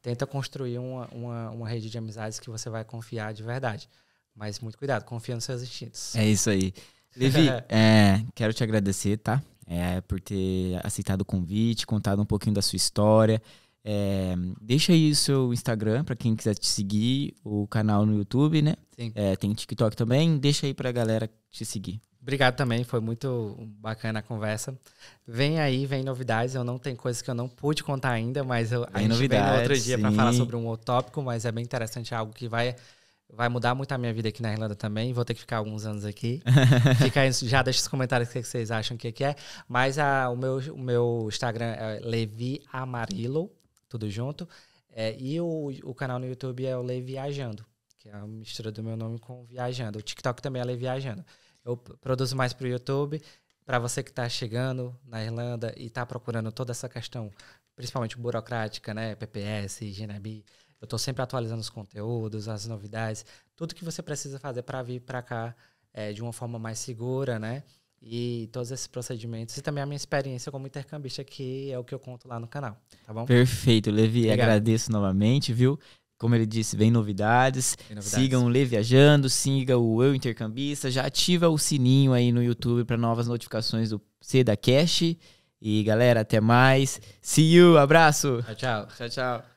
tenta construir uma, uma, uma rede de amizades que você vai confiar de verdade. Mas muito cuidado, confia nos seus instintos. É isso aí. Levi, [laughs] é, quero te agradecer, tá? É, por ter aceitado o convite, contado um pouquinho da sua história. É, deixa aí o seu Instagram para quem quiser te seguir, o canal no YouTube, né? Sim. É, tem TikTok também. Deixa aí pra galera te seguir. Obrigado também, foi muito bacana a conversa. Vem aí, vem novidades. Eu não tenho coisas que eu não pude contar ainda, mas eu, a gente novidades, vem no outro dia para falar sobre um outro tópico, mas é bem interessante, algo que vai vai mudar muito a minha vida aqui na Irlanda também. Vou ter que ficar alguns anos aqui. [laughs] Fica aí, já deixa os comentários o que vocês acham que é. Mas a, o, meu, o meu Instagram é Levi Amarilo tudo junto. É, e o, o canal no YouTube é o Lei Viajando, que é a mistura do meu nome com Viajando. O TikTok também é Lei Viajando. Eu produzo mais para o YouTube. Para você que está chegando na Irlanda e está procurando toda essa questão, principalmente burocrática, né? PPS, GNB, eu estou sempre atualizando os conteúdos, as novidades, tudo que você precisa fazer para vir para cá é, de uma forma mais segura, né? e todos esses procedimentos e também a minha experiência como intercambista que é o que eu conto lá no canal, tá bom? Perfeito, Levi, Obrigado. agradeço novamente, viu? Como ele disse, vem novidades. Vem novidades. Sigam o Levi Viajando, siga o Eu Intercambista, já ativa o sininho aí no YouTube para novas notificações do C da Cash. E galera, até mais. See you, abraço. Tchau, tchau. Tchau, tchau.